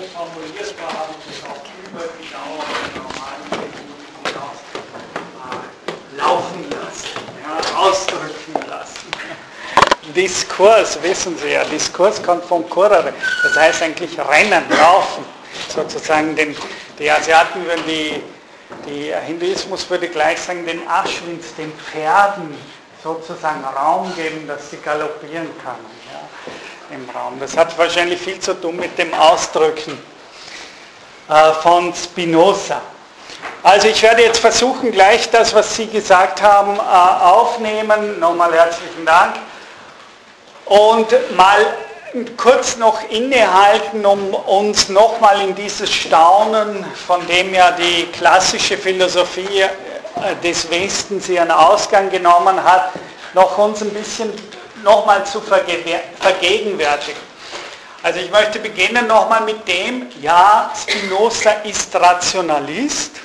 schön formuliert war, auch über die Dauer der normalen Technologie hinaus äh, laufen lassen, ja, ausdrücken lassen. Diskurs, wissen Sie ja, Diskurs kommt vom Kurere, das heißt eigentlich rennen, laufen, sozusagen den, die Asiaten würden die, die Hinduismus würde gleich sagen, den Aschwins, den Pferden sozusagen Raum geben, dass sie galoppieren ja, im Raum. Das hat wahrscheinlich viel zu tun mit dem Ausdrücken äh, von Spinoza. Also ich werde jetzt versuchen, gleich das, was Sie gesagt haben, äh, aufnehmen. Nochmal herzlichen Dank. Und mal kurz noch innehalten, um uns nochmal in dieses Staunen, von dem ja die klassische Philosophie äh, des Westens ihren Ausgang genommen hat, noch uns ein bisschen nochmal zu vergegenwärtigen. Also ich möchte beginnen nochmal mit dem, ja, Spinoza ist Rationalist,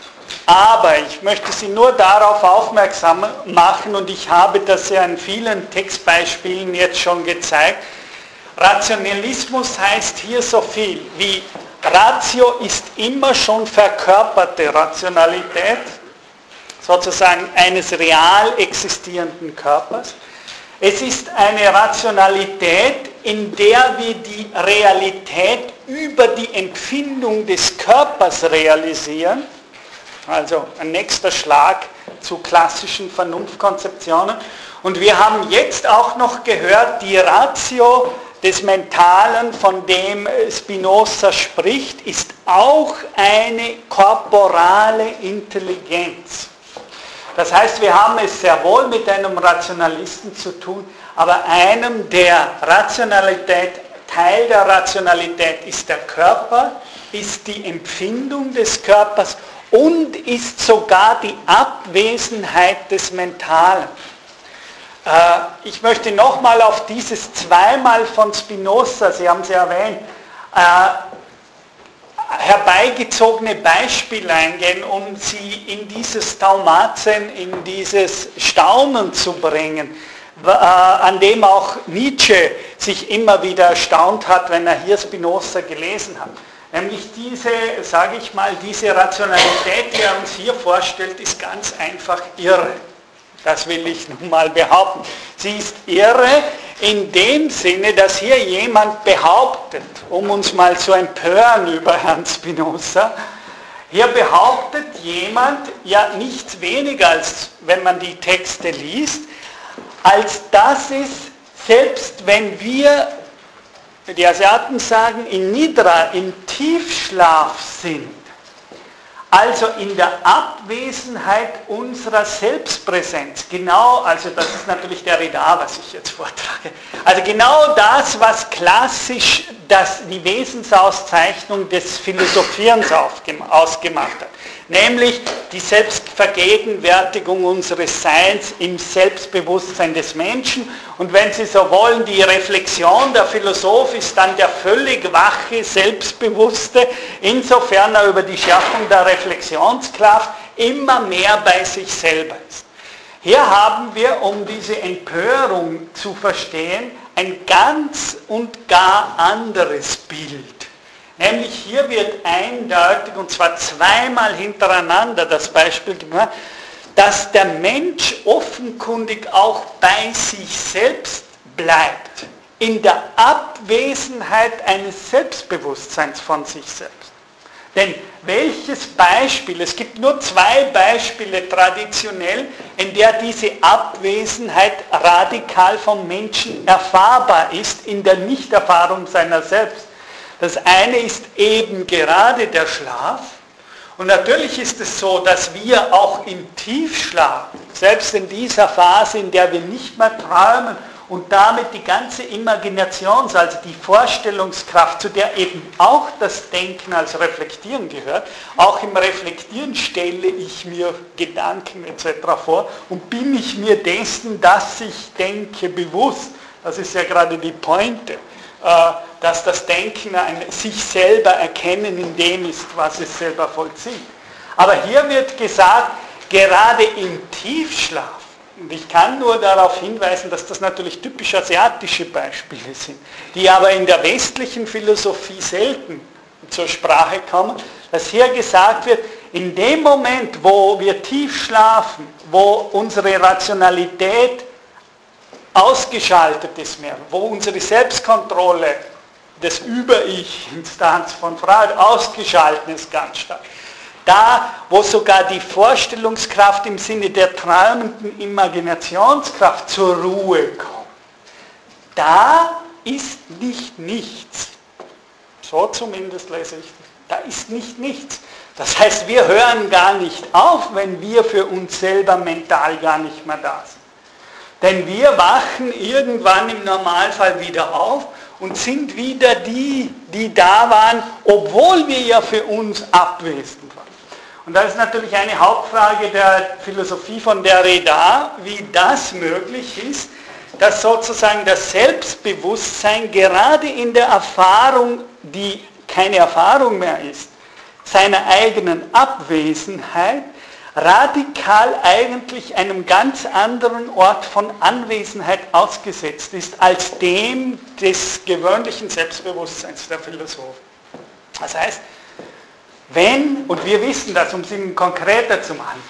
aber ich möchte Sie nur darauf aufmerksam machen und ich habe das ja in vielen Textbeispielen jetzt schon gezeigt. Rationalismus heißt hier so viel wie Ratio ist immer schon verkörperte Rationalität, sozusagen eines real existierenden Körpers. Es ist eine Rationalität, in der wir die Realität über die Empfindung des Körpers realisieren. Also ein nächster Schlag zu klassischen Vernunftkonzeptionen. Und wir haben jetzt auch noch gehört, die Ratio des Mentalen, von dem Spinoza spricht, ist auch eine korporale Intelligenz. Das heißt, wir haben es sehr wohl mit einem Rationalisten zu tun, aber einem der Rationalität, Teil der Rationalität ist der Körper, ist die Empfindung des Körpers und ist sogar die Abwesenheit des Mentalen. Äh, ich möchte nochmal auf dieses zweimal von Spinoza, Sie haben es ja erwähnt, äh, herbeigezogene Beispiel eingehen, um sie in dieses Taumazen, in dieses Staunen zu bringen, äh, an dem auch Nietzsche sich immer wieder erstaunt hat, wenn er hier Spinoza gelesen hat. Nämlich diese, sage ich mal, diese Rationalität, die er uns hier vorstellt, ist ganz einfach irre. Das will ich nun mal behaupten. Sie ist irre in dem Sinne, dass hier jemand behauptet, um uns mal zu empören über Herrn Spinoza, hier behauptet jemand ja nichts weniger als, wenn man die Texte liest, als dass es, selbst wenn wir, die Asiaten sagen, in Nidra, im Tiefschlaf sind, also in der Abwesenheit unserer Selbstpräsenz, genau, also das ist natürlich der Reda, was ich jetzt vortrage, also genau das, was klassisch das, die Wesensauszeichnung des Philosophierens ausgemacht hat nämlich die Selbstvergegenwärtigung unseres Seins im Selbstbewusstsein des Menschen. Und wenn Sie so wollen, die Reflexion der Philosoph ist dann der völlig wache, selbstbewusste, insofern er über die Schaffung der Reflexionskraft immer mehr bei sich selber ist. Hier haben wir, um diese Empörung zu verstehen, ein ganz und gar anderes Bild. Nämlich hier wird eindeutig, und zwar zweimal hintereinander das Beispiel gemacht, dass der Mensch offenkundig auch bei sich selbst bleibt, in der Abwesenheit eines Selbstbewusstseins von sich selbst. Denn welches Beispiel, es gibt nur zwei Beispiele traditionell, in der diese Abwesenheit radikal vom Menschen erfahrbar ist, in der Nichterfahrung seiner selbst. Das eine ist eben gerade der Schlaf. Und natürlich ist es so, dass wir auch im Tiefschlaf, selbst in dieser Phase, in der wir nicht mehr träumen und damit die ganze Imaginations-, also die Vorstellungskraft, zu der eben auch das Denken als Reflektieren gehört, auch im Reflektieren stelle ich mir Gedanken etc. vor und bin ich mir dessen, dass ich denke, bewusst. Das ist ja gerade die Pointe. Äh, dass das Denken ein sich selber erkennen in dem ist, was es selber vollzieht. Aber hier wird gesagt, gerade im Tiefschlaf, und ich kann nur darauf hinweisen, dass das natürlich typisch asiatische Beispiele sind, die aber in der westlichen Philosophie selten zur Sprache kommen, dass hier gesagt wird, in dem Moment, wo wir tief schlafen, wo unsere Rationalität ausgeschaltet ist mehr, wo unsere Selbstkontrolle des Über-Ich-Instanz von Freud ausgeschaltet ist ganz stark, da, wo sogar die Vorstellungskraft im Sinne der träumenden Imaginationskraft zur Ruhe kommt, da ist nicht nichts. So zumindest lese ich Da ist nicht nichts. Das heißt, wir hören gar nicht auf, wenn wir für uns selber mental gar nicht mehr da sind. Denn wir wachen irgendwann im Normalfall wieder auf und sind wieder die, die da waren, obwohl wir ja für uns abwesend waren. Und das ist natürlich eine Hauptfrage der Philosophie von Derrida, wie das möglich ist, dass sozusagen das Selbstbewusstsein gerade in der Erfahrung, die keine Erfahrung mehr ist, seiner eigenen Abwesenheit radikal eigentlich einem ganz anderen Ort von Anwesenheit ausgesetzt ist als dem des gewöhnlichen Selbstbewusstseins der Philosophen. Das heißt, wenn, und wir wissen das, um es Ihnen konkreter zu machen,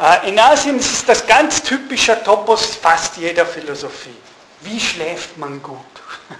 äh, in Asien ist das ganz typischer Topos fast jeder Philosophie. Wie schläft man gut?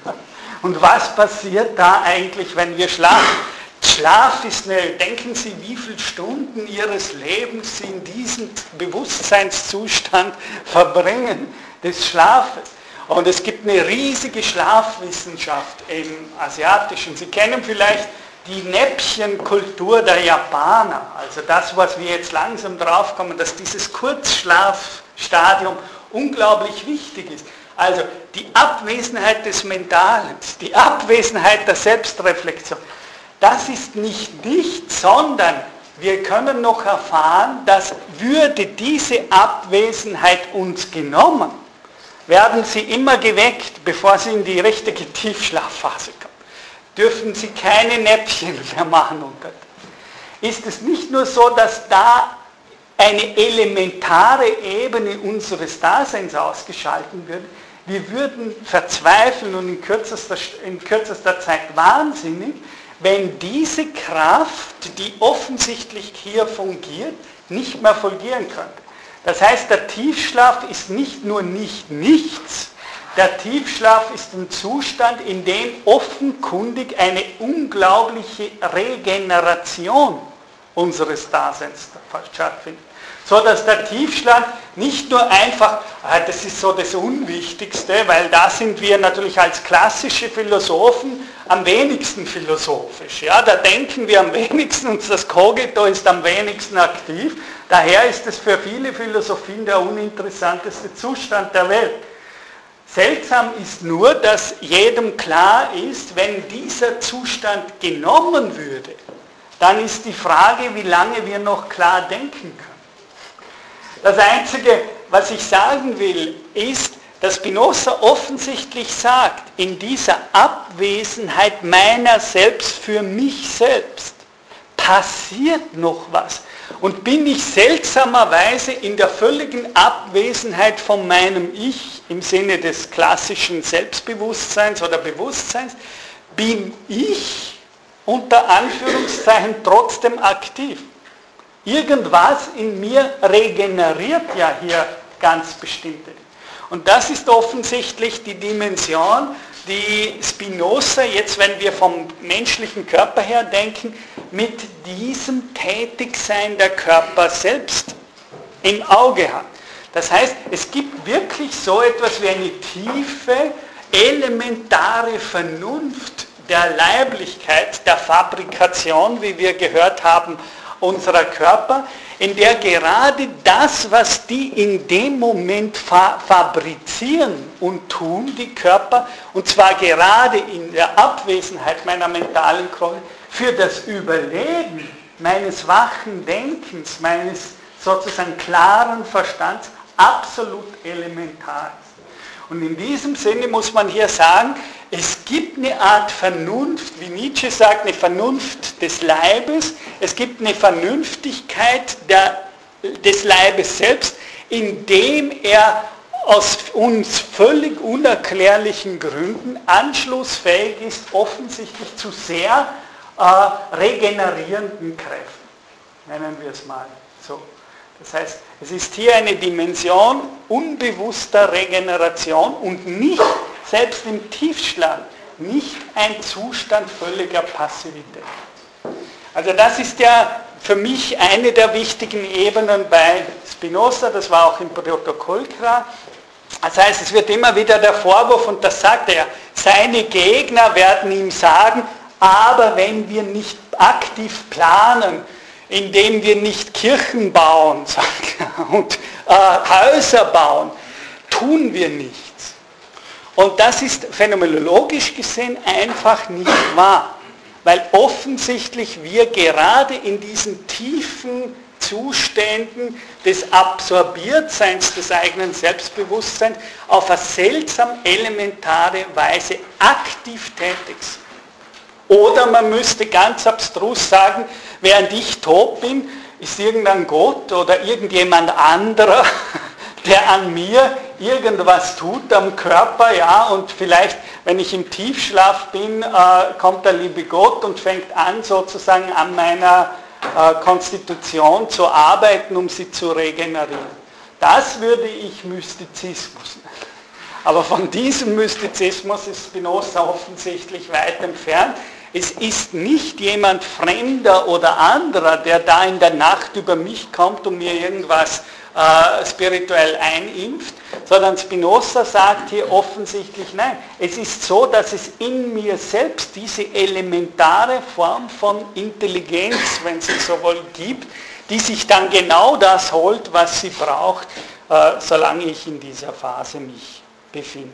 Und was passiert da eigentlich, wenn wir schlafen? Schlaf ist eine, denken Sie, wie viele Stunden Ihres Lebens Sie in diesem Bewusstseinszustand verbringen des Schlafes. Und es gibt eine riesige Schlafwissenschaft im Asiatischen. Sie kennen vielleicht die Näppchenkultur der Japaner, also das, was wir jetzt langsam draufkommen, dass dieses Kurzschlafstadium unglaublich wichtig ist. Also die Abwesenheit des Mentalen, die Abwesenheit der Selbstreflexion, das ist nicht nichts, sondern wir können noch erfahren, dass würde diese Abwesenheit uns genommen, werden sie immer geweckt, bevor sie in die richtige Tiefschlafphase kommen dürfen sie keine Näpfchen mehr machen unter. Ist es nicht nur so, dass da eine elementare Ebene unseres Daseins ausgeschalten wird, wir würden verzweifeln und in kürzester, in kürzester Zeit wahnsinnig, wenn diese Kraft, die offensichtlich hier fungiert, nicht mehr fungieren könnte. Das heißt, der Tiefschlaf ist nicht nur nicht nichts, der Tiefschlaf ist ein Zustand, in dem offenkundig eine unglaubliche Regeneration unseres Daseins stattfindet. So dass der Tiefschlaf nicht nur einfach, ah, das ist so das Unwichtigste, weil da sind wir natürlich als klassische Philosophen am wenigsten philosophisch. Ja, da denken wir am wenigsten und das Cogito ist am wenigsten aktiv. Daher ist es für viele Philosophien der uninteressanteste Zustand der Welt. Seltsam ist nur, dass jedem klar ist, wenn dieser Zustand genommen würde, dann ist die Frage, wie lange wir noch klar denken können. Das Einzige, was ich sagen will, ist, dass Spinoza offensichtlich sagt, in dieser Abwesenheit meiner selbst für mich selbst passiert noch was. Und bin ich seltsamerweise in der völligen Abwesenheit von meinem Ich im Sinne des klassischen Selbstbewusstseins oder Bewusstseins, bin ich unter Anführungszeichen trotzdem aktiv. Irgendwas in mir regeneriert ja hier ganz bestimmte. Und das ist offensichtlich die Dimension, die Spinoza jetzt, wenn wir vom menschlichen Körper her denken, mit diesem Tätigsein der Körper selbst im Auge hat. Das heißt, es gibt wirklich so etwas wie eine tiefe, elementare Vernunft der Leiblichkeit, der Fabrikation, wie wir gehört haben, unserer Körper, in der gerade das, was die in dem Moment fa fabrizieren und tun, die Körper, und zwar gerade in der Abwesenheit meiner mentalen Krone, für das Überleben meines wachen Denkens, meines sozusagen klaren Verstands absolut elementar ist. Und in diesem Sinne muss man hier sagen, gibt eine Art Vernunft, wie Nietzsche sagt, eine Vernunft des Leibes, es gibt eine Vernünftigkeit der, des Leibes selbst, indem er aus uns völlig unerklärlichen Gründen anschlussfähig ist, offensichtlich zu sehr äh, regenerierenden Kräften, nennen wir es mal so. Das heißt, es ist hier eine Dimension unbewusster Regeneration und nicht, selbst im Tiefschlaf, nicht ein Zustand völliger Passivität. Also das ist ja für mich eine der wichtigen Ebenen bei Spinoza, das war auch im Protokoll klar. Das heißt, es wird immer wieder der Vorwurf, und das sagt er, seine Gegner werden ihm sagen, aber wenn wir nicht aktiv planen, indem wir nicht Kirchen bauen und äh, Häuser bauen, tun wir nichts. Und das ist phänomenologisch gesehen einfach nicht wahr, weil offensichtlich wir gerade in diesen tiefen Zuständen des Absorbiertseins des eigenen Selbstbewusstseins auf eine seltsam elementare Weise aktiv tätig sind. Oder man müsste ganz abstrus sagen, während ich tot bin, ist irgendein Gott oder irgendjemand anderer, der an mir irgendwas tut am Körper, ja, und vielleicht, wenn ich im Tiefschlaf bin, äh, kommt der liebe Gott und fängt an, sozusagen an meiner äh, Konstitution zu arbeiten, um sie zu regenerieren. Das würde ich Mystizismus nennen. Aber von diesem Mystizismus ist Spinoza offensichtlich weit entfernt. Es ist nicht jemand Fremder oder anderer, der da in der Nacht über mich kommt und mir irgendwas äh, spirituell einimpft, sondern Spinoza sagt hier offensichtlich nein. Es ist so, dass es in mir selbst diese elementare Form von Intelligenz, wenn sie so wohl gibt, die sich dann genau das holt, was sie braucht, äh, solange ich in dieser Phase mich befinde.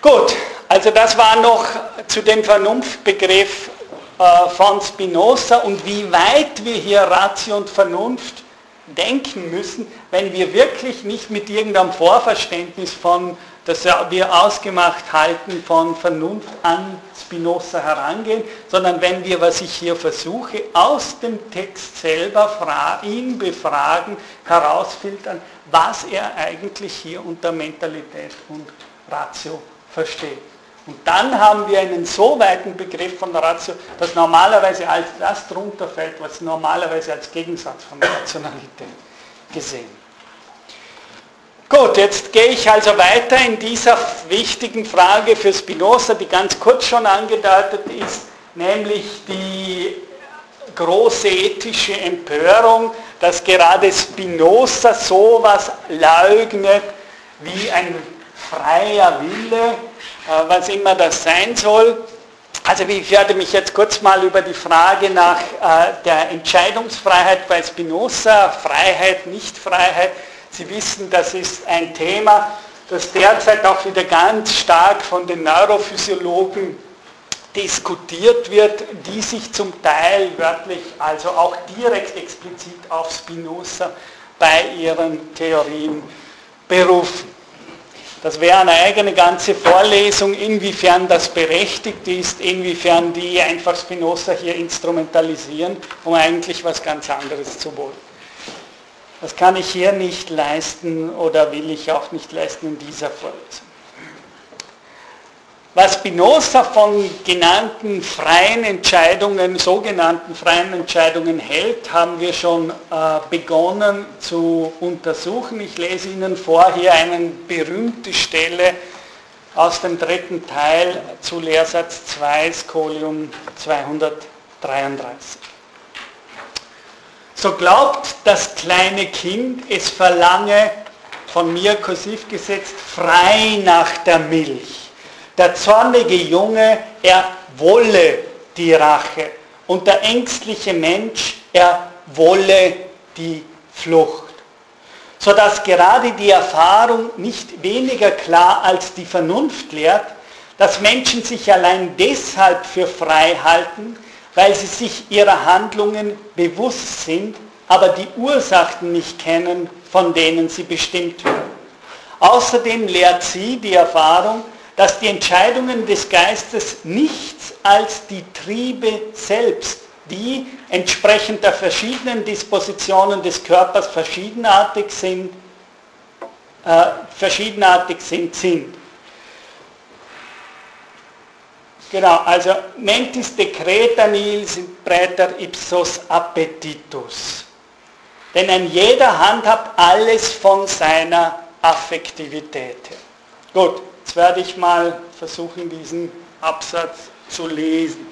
Gut, also das war noch zu dem Vernunftbegriff von Spinoza und wie weit wir hier Ratio und Vernunft denken müssen, wenn wir wirklich nicht mit irgendeinem Vorverständnis von, das wir ausgemacht halten, von Vernunft an Spinoza herangehen, sondern wenn wir, was ich hier versuche, aus dem Text selber ihn befragen, herausfiltern, was er eigentlich hier unter Mentalität und Ratio versteht. Und dann haben wir einen so weiten Begriff von Ratio, dass normalerweise als das drunter fällt, was normalerweise als Gegensatz von Rationalität gesehen. Gut, jetzt gehe ich also weiter in dieser wichtigen Frage für Spinoza, die ganz kurz schon angedeutet ist, nämlich die große ethische Empörung, dass gerade Spinoza sowas leugnet wie ein freier Wille, was immer das sein soll. Also ich werde mich jetzt kurz mal über die Frage nach äh, der Entscheidungsfreiheit bei Spinoza, Freiheit, Nichtfreiheit. Sie wissen, das ist ein Thema, das derzeit auch wieder ganz stark von den Neurophysiologen diskutiert wird, die sich zum Teil wörtlich, also auch direkt explizit auf Spinoza bei ihren Theorien berufen. Das wäre eine eigene ganze Vorlesung, inwiefern das berechtigt ist, inwiefern die einfach Spinoza hier instrumentalisieren, um eigentlich was ganz anderes zu wollen. Das kann ich hier nicht leisten oder will ich auch nicht leisten in dieser Vorlesung. Was Spinoza von genannten freien Entscheidungen, sogenannten freien Entscheidungen hält, haben wir schon äh, begonnen zu untersuchen. Ich lese Ihnen vor hier eine berühmte Stelle aus dem dritten Teil zu Lehrsatz 2, Skolium 233. So glaubt das kleine Kind, es verlange, von mir kursiv gesetzt, frei nach der Milch der zornige Junge, er wolle die Rache. Und der ängstliche Mensch, er wolle die Flucht. Sodass gerade die Erfahrung nicht weniger klar als die Vernunft lehrt, dass Menschen sich allein deshalb für frei halten, weil sie sich ihrer Handlungen bewusst sind, aber die Ursachen nicht kennen, von denen sie bestimmt werden. Außerdem lehrt sie die Erfahrung, dass die Entscheidungen des Geistes nichts als die Triebe selbst, die entsprechend der verschiedenen Dispositionen des Körpers verschiedenartig sind, äh, verschiedenartig sind, sind. Genau, also mentis decreta nihil praeter ipsos appetitus. Denn ein jeder handhabt alles von seiner Affektivität her. Gut, jetzt werde ich mal versuchen, diesen Absatz zu lesen.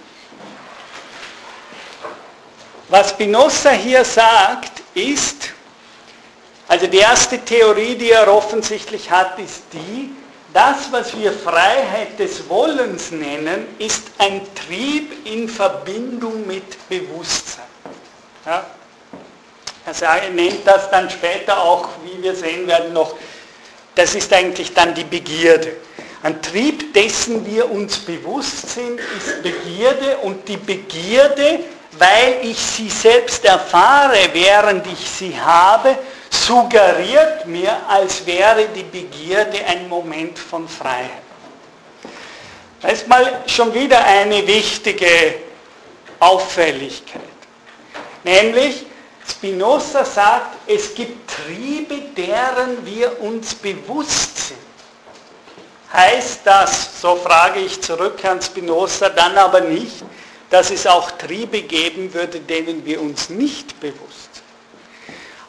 Was Spinoza hier sagt, ist, also die erste Theorie, die er offensichtlich hat, ist die, das, was wir Freiheit des Wollens nennen, ist ein Trieb in Verbindung mit Bewusstsein. Ja? Er nennt das dann später auch, wie wir sehen werden, noch, das ist eigentlich dann die Begierde. Ein Trieb, dessen wir uns bewusst sind, ist Begierde und die Begierde, weil ich sie selbst erfahre, während ich sie habe, suggeriert mir, als wäre die Begierde ein Moment von Freiheit. Das ist mal schon wieder eine wichtige Auffälligkeit. Nämlich, Spinoza sagt, es gibt Triebe, deren wir uns bewusst sind. Heißt das, so frage ich zurück Herrn Spinoza, dann aber nicht, dass es auch Triebe geben würde, denen wir uns nicht bewusst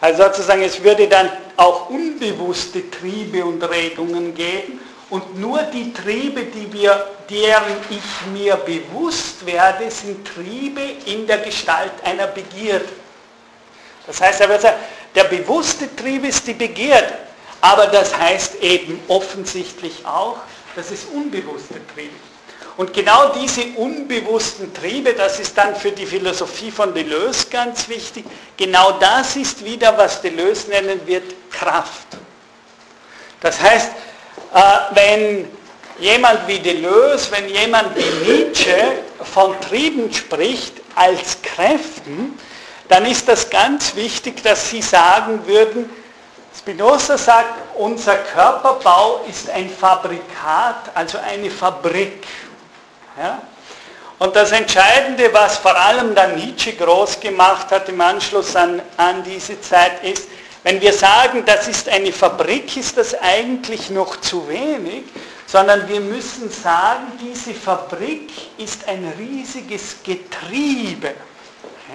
also sozusagen, es würde dann auch unbewusste Triebe und Regungen geben und nur die Triebe, die wir, deren ich mir bewusst werde, sind Triebe in der Gestalt einer Begierde. Das heißt, er wird sagen, der bewusste Trieb ist die Begierde, aber das heißt eben offensichtlich auch, dass es unbewusste Triebe. Und genau diese unbewussten Triebe, das ist dann für die Philosophie von Deleuze ganz wichtig, genau das ist wieder, was Deleuze nennen wird, Kraft. Das heißt, äh, wenn jemand wie Deleuze, wenn jemand wie Nietzsche von Trieben spricht als Kräften, dann ist das ganz wichtig, dass sie sagen würden, Spinoza sagt, unser Körperbau ist ein Fabrikat, also eine Fabrik. Ja? Und das Entscheidende, was vor allem dann Nietzsche groß gemacht hat im Anschluss an, an diese Zeit, ist, wenn wir sagen, das ist eine Fabrik, ist das eigentlich noch zu wenig, sondern wir müssen sagen, diese Fabrik ist ein riesiges Getriebe.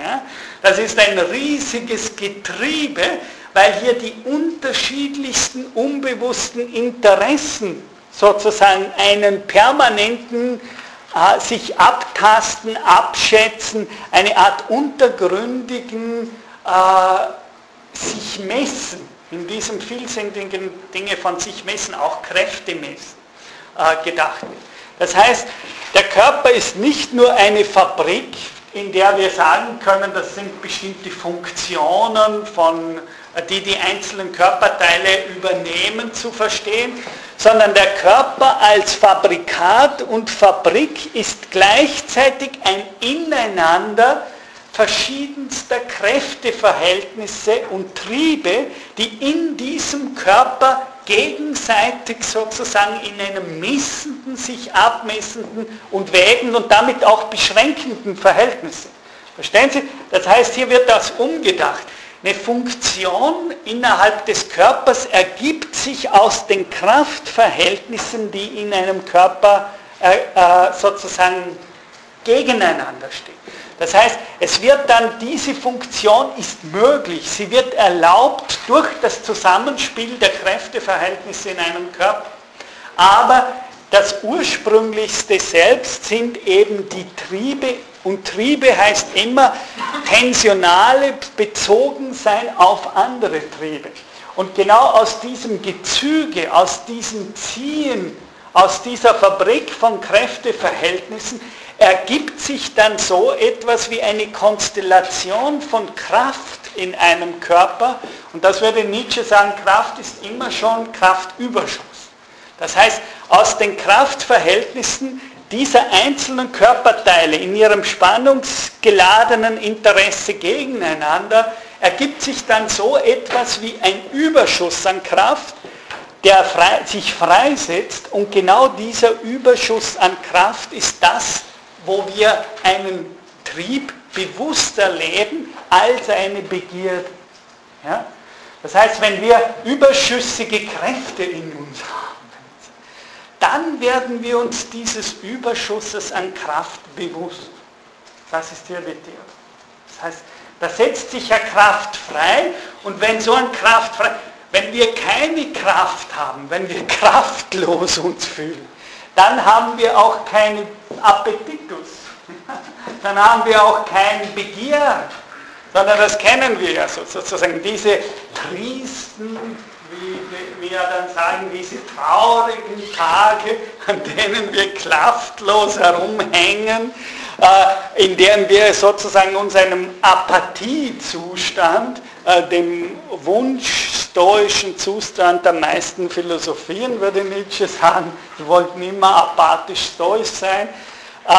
Ja? Das ist ein riesiges Getriebe, weil hier die unterschiedlichsten unbewussten Interessen sozusagen einen permanenten äh, sich abtasten, abschätzen, eine Art untergründigen äh, sich messen, in diesem vielsinnigen Dinge von sich messen, auch Kräfte messen, äh, gedacht wird. Das heißt, der Körper ist nicht nur eine Fabrik, in der wir sagen können, das sind bestimmte Funktionen, von, äh, die die einzelnen Körperteile übernehmen, zu verstehen, sondern der Körper als Fabrikat und Fabrik ist gleichzeitig ein Ineinander verschiedenster Kräfteverhältnisse und Triebe, die in diesem Körper gegenseitig sozusagen in einem messenden, sich abmessenden und wägenden und damit auch beschränkenden Verhältnis. Verstehen Sie? Das heißt, hier wird das umgedacht. Eine Funktion innerhalb des Körpers ergibt sich aus den Kraftverhältnissen, die in einem Körper äh, äh, sozusagen gegeneinander stehen. Das heißt, es wird dann, diese Funktion ist möglich, sie wird erlaubt durch das Zusammenspiel der Kräfteverhältnisse in einem Körper. Aber das ursprünglichste Selbst sind eben die Triebe und Triebe heißt immer tensionale bezogen sein auf andere Triebe. Und genau aus diesem Gezüge, aus diesem Ziehen, aus dieser Fabrik von Kräfteverhältnissen ergibt sich dann so etwas wie eine Konstellation von Kraft in einem Körper. Und das würde Nietzsche sagen, Kraft ist immer schon Kraftüberschuss. Das heißt, aus den Kraftverhältnissen dieser einzelnen Körperteile in ihrem spannungsgeladenen Interesse gegeneinander ergibt sich dann so etwas wie ein Überschuss an Kraft, der frei, sich freisetzt und genau dieser Überschuss an Kraft ist das, wo wir einen Trieb bewusst erleben als eine Begierde. Ja? Das heißt, wenn wir überschüssige Kräfte in uns haben, dann werden wir uns dieses Überschusses an Kraft bewusst. Das ist hier die Theorie. Das heißt, da setzt sich ja Kraft frei und wenn so ein Kraft frei, wenn wir keine Kraft haben, wenn wir kraftlos uns fühlen, dann haben wir auch keinen Appetitus, dann haben wir auch kein Begier, sondern das kennen wir ja sozusagen, diese tristen, wie wir dann sagen, diese traurigen Tage, an denen wir kraftlos herumhängen, äh, in denen wir sozusagen uns einem Apathiezustand, äh, dem wunschstoischen Zustand der meisten Philosophien, würde Nietzsche sagen, sie wollten immer apathisch stoisch sein. Äh,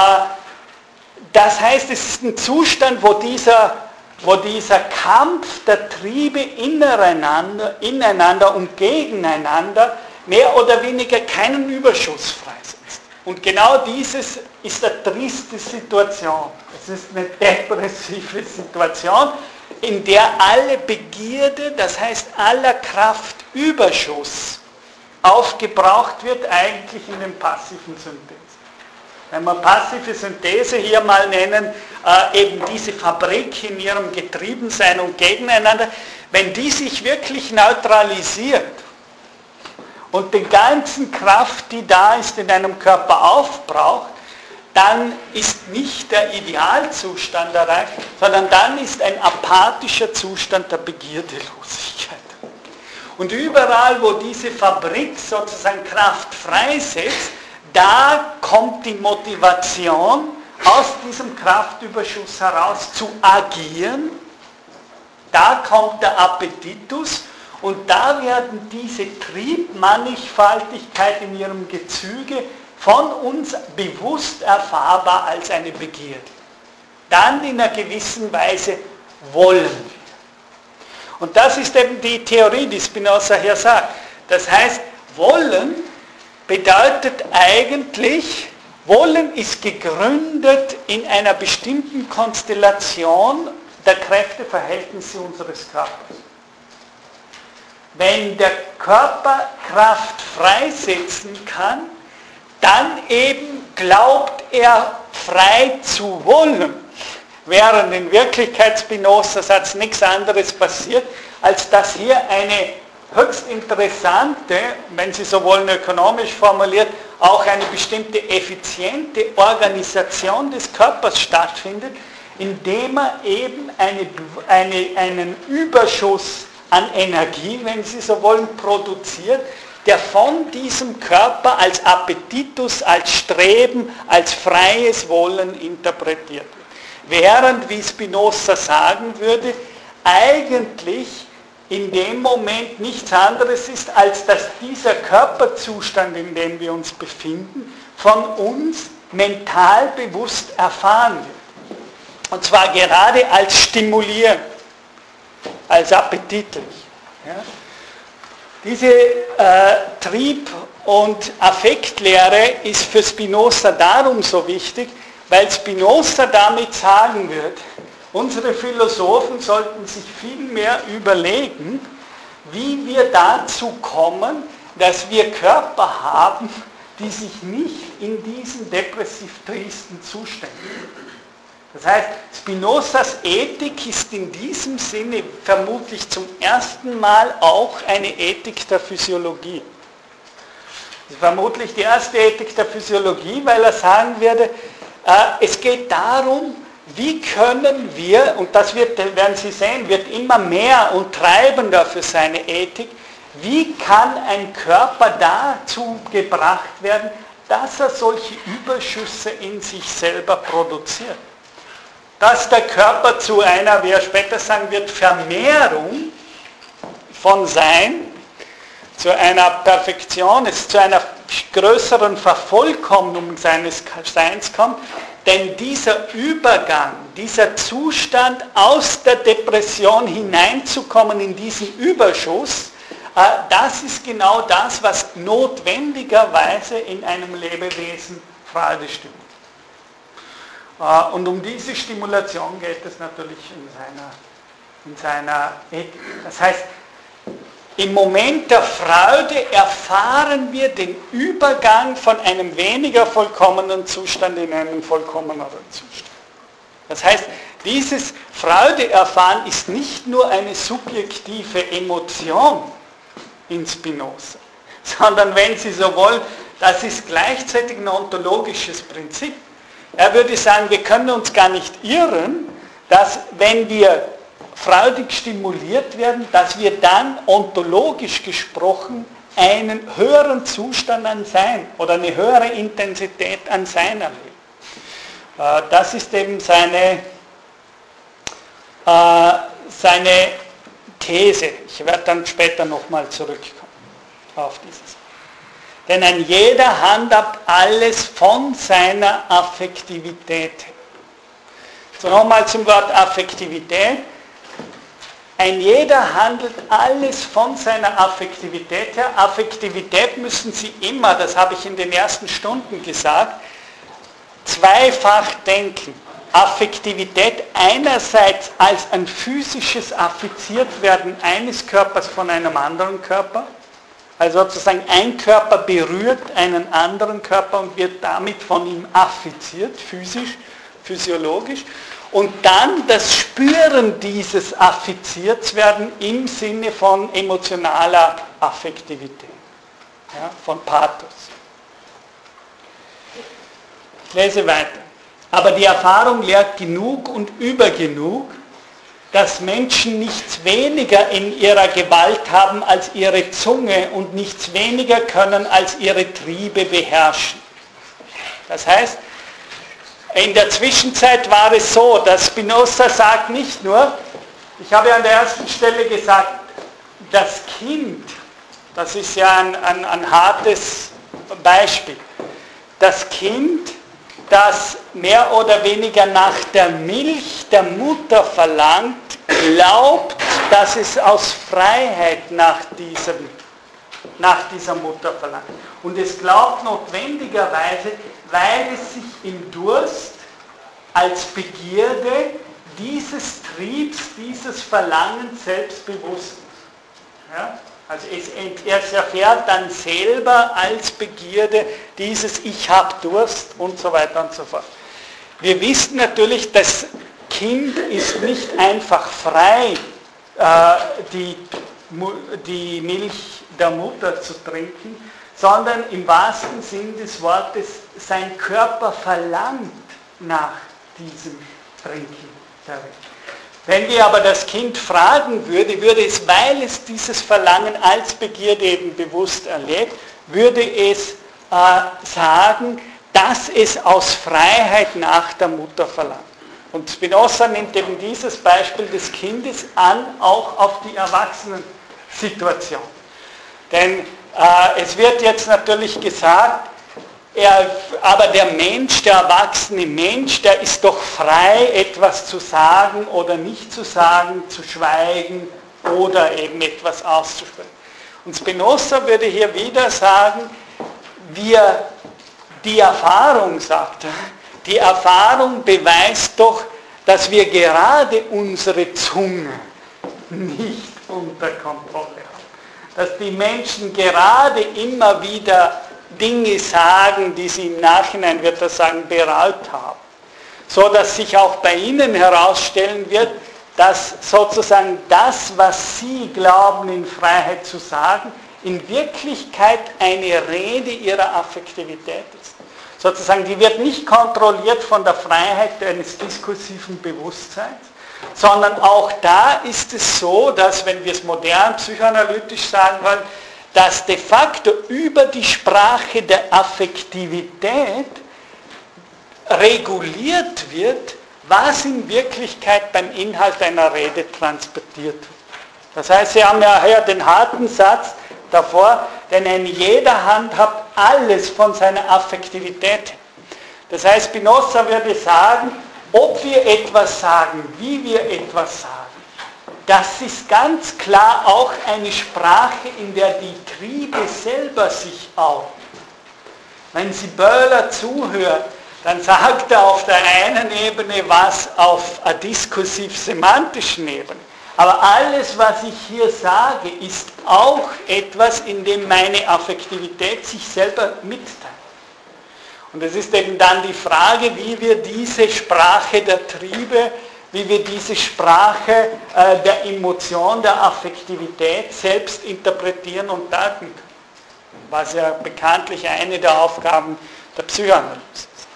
das heißt, es ist ein Zustand, wo dieser, wo dieser Kampf der Triebe ineinander, ineinander und gegeneinander mehr oder weniger keinen Überschuss freisetzt. Und genau dieses ist eine triste Situation. Es ist eine depressive Situation, in der alle Begierde, das heißt aller Kraftüberschuss, aufgebraucht wird eigentlich in den passiven Synthesen. Wenn wir passive Synthese hier mal nennen, äh, eben diese Fabrik in ihrem Getriebensein und Gegeneinander, wenn die sich wirklich neutralisiert und die ganzen Kraft, die da ist, in einem Körper aufbraucht, dann ist nicht der Idealzustand erreicht, sondern dann ist ein apathischer Zustand der Begierdelosigkeit. Und überall, wo diese Fabrik sozusagen Kraft freisetzt, da kommt die Motivation, aus diesem Kraftüberschuss heraus zu agieren. Da kommt der Appetitus und da werden diese Triebmannigfaltigkeit in ihrem Gezüge von uns bewusst erfahrbar als eine Begierde. Dann in einer gewissen Weise wollen wir. Und das ist eben die Theorie, die Spinoza hier sagt. Das heißt, wollen bedeutet eigentlich, wollen ist gegründet in einer bestimmten Konstellation der Kräfteverhältnisse unseres Körpers. Wenn der Körper Kraft freisetzen kann, dann eben glaubt er frei zu wollen. Während in Wirklichkeit Spinoza Satz nichts anderes passiert, als dass hier eine höchst interessante, wenn Sie so wollen ökonomisch formuliert, auch eine bestimmte effiziente Organisation des Körpers stattfindet, indem er eben eine, eine, einen Überschuss an Energie, wenn Sie so wollen, produziert, der von diesem Körper als Appetitus, als Streben, als freies Wollen interpretiert wird. Während, wie Spinoza sagen würde, eigentlich in dem Moment nichts anderes ist, als dass dieser Körperzustand, in dem wir uns befinden, von uns mental bewusst erfahren wird. Und zwar gerade als stimulierend, als appetitlich. Ja? Diese äh, Trieb- und Affektlehre ist für Spinoza darum so wichtig, weil Spinoza damit sagen wird, unsere Philosophen sollten sich viel mehr überlegen, wie wir dazu kommen, dass wir Körper haben, die sich nicht in diesen depressiv tristen Zuständen das heißt, Spinozas Ethik ist in diesem Sinne vermutlich zum ersten Mal auch eine Ethik der Physiologie. Das ist vermutlich die erste Ethik der Physiologie, weil er sagen würde, äh, es geht darum, wie können wir, und das wird, werden Sie sehen, wird immer mehr und treibender für seine Ethik, wie kann ein Körper dazu gebracht werden, dass er solche Überschüsse in sich selber produziert dass der Körper zu einer, wie er später sagen wird, Vermehrung von Sein, zu einer Perfektion, es zu einer größeren Vervollkommnung seines Seins kommt, denn dieser Übergang, dieser Zustand aus der Depression hineinzukommen in diesen Überschuss, äh, das ist genau das, was notwendigerweise in einem Lebewesen Freude stimmt. Äh, und um diese Stimulation geht es natürlich in seiner, in seiner Ethik. Das heißt, im Moment der Freude erfahren wir den Übergang von einem weniger vollkommenen Zustand in einen vollkommeneren Zustand. Das heißt, dieses Freude erfahren ist nicht nur eine subjektive Emotion in Spinoza, sondern wenn Sie so wollen, das ist gleichzeitig ein ontologisches Prinzip. Er würde sagen, wir können uns gar nicht irren, dass wenn wir freudig stimuliert werden, dass wir dann ontologisch gesprochen einen höheren Zustand an Sein oder eine höhere Intensität an Sein erleben. Äh, das ist eben seine, äh, seine These. Ich werde dann später nochmal zurückkommen auf dieses. Denn ein jeder handhabt alles von seiner Affektivität. So nochmal zum Wort Affektivität. Ein jeder handelt alles von seiner Affektivität her. Affektivität müssen Sie immer, das habe ich in den ersten Stunden gesagt, zweifach denken. Affektivität einerseits als ein physisches Affiziertwerden eines Körpers von einem anderen Körper, also sozusagen ein Körper berührt einen anderen Körper und wird damit von ihm affiziert, physisch, physiologisch. Und dann das Spüren dieses Affiziertwerden im Sinne von emotionaler Affektivität, ja, von Pathos. Ich lese weiter. Aber die Erfahrung lehrt genug und über genug, dass Menschen nichts weniger in ihrer Gewalt haben als ihre Zunge und nichts weniger können als ihre Triebe beherrschen. Das heißt, in der Zwischenzeit war es so, dass Spinoza sagt nicht nur, ich habe an der ersten Stelle gesagt, das Kind, das ist ja ein, ein, ein hartes Beispiel, das Kind, das mehr oder weniger nach der Milch der Mutter verlangt, glaubt, dass es aus Freiheit nach, diesem, nach dieser Mutter verlangt. Und es glaubt notwendigerweise, weil es sich im Durst als Begierde dieses Triebs, dieses Verlangens selbstbewusst. Ja? Also es, es erfährt dann selber als Begierde dieses Ich habe Durst und so weiter und so fort. Wir wissen natürlich, das Kind ist nicht einfach frei, äh, die, die Milch der Mutter zu trinken, sondern im wahrsten Sinn des Wortes, sein Körper verlangt nach diesem Trinken. Wenn wir aber das Kind fragen würde, würde es, weil es dieses Verlangen als Begierde eben bewusst erlebt, würde es äh, sagen, dass es aus Freiheit nach der Mutter verlangt. Und Spinoza nimmt eben dieses Beispiel des Kindes an, auch auf die Erwachsenensituation. Denn äh, es wird jetzt natürlich gesagt, er, aber der Mensch, der erwachsene Mensch, der ist doch frei, etwas zu sagen oder nicht zu sagen, zu schweigen oder eben etwas auszusprechen. Und Spinoza würde hier wieder sagen, wir, die Erfahrung, sagt er, die Erfahrung beweist doch, dass wir gerade unsere Zunge nicht unter Kontrolle haben dass die Menschen gerade immer wieder Dinge sagen, die sie im Nachhinein, wird er sagen, bereut haben. So dass sich auch bei ihnen herausstellen wird, dass sozusagen das, was sie glauben in Freiheit zu sagen, in Wirklichkeit eine Rede ihrer Affektivität ist. Sozusagen, die wird nicht kontrolliert von der Freiheit eines diskursiven Bewusstseins, sondern auch da ist es so, dass, wenn wir es modern psychoanalytisch sagen wollen, dass de facto über die Sprache der Affektivität reguliert wird, was in Wirklichkeit beim Inhalt einer Rede transportiert wird. Das heißt, Sie haben ja hier den harten Satz davor, denn ein jeder handhabt alles von seiner Affektivität. Das heißt, Spinoza würde sagen, ob wir etwas sagen, wie wir etwas sagen, das ist ganz klar auch eine Sprache, in der die Triebe selber sich auch. Wenn Sie Böhler zuhört, dann sagt er auf der einen Ebene was auf einer diskursiv-semantischen Ebene. Aber alles, was ich hier sage, ist auch etwas, in dem meine Affektivität sich selber mitteilt. Und es ist eben dann die Frage, wie wir diese Sprache der Triebe, wie wir diese Sprache äh, der Emotion, der Affektivität selbst interpretieren und deuten können. Was ja bekanntlich eine der Aufgaben der Psychoanalyse ist.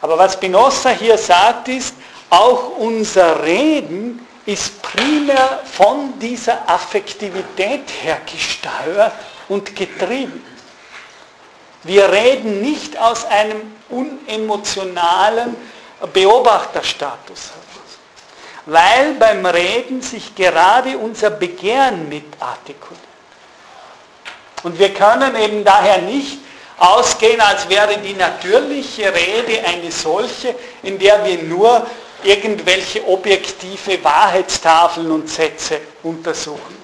Aber was Spinoza hier sagt, ist, auch unser Reden ist primär von dieser Affektivität her gesteuert und getrieben. Wir reden nicht aus einem unemotionalen Beobachterstatus heraus, weil beim Reden sich gerade unser Begehren mit artikuliert. Und wir können eben daher nicht ausgehen, als wäre die natürliche Rede eine solche, in der wir nur irgendwelche objektive Wahrheitstafeln und Sätze untersuchen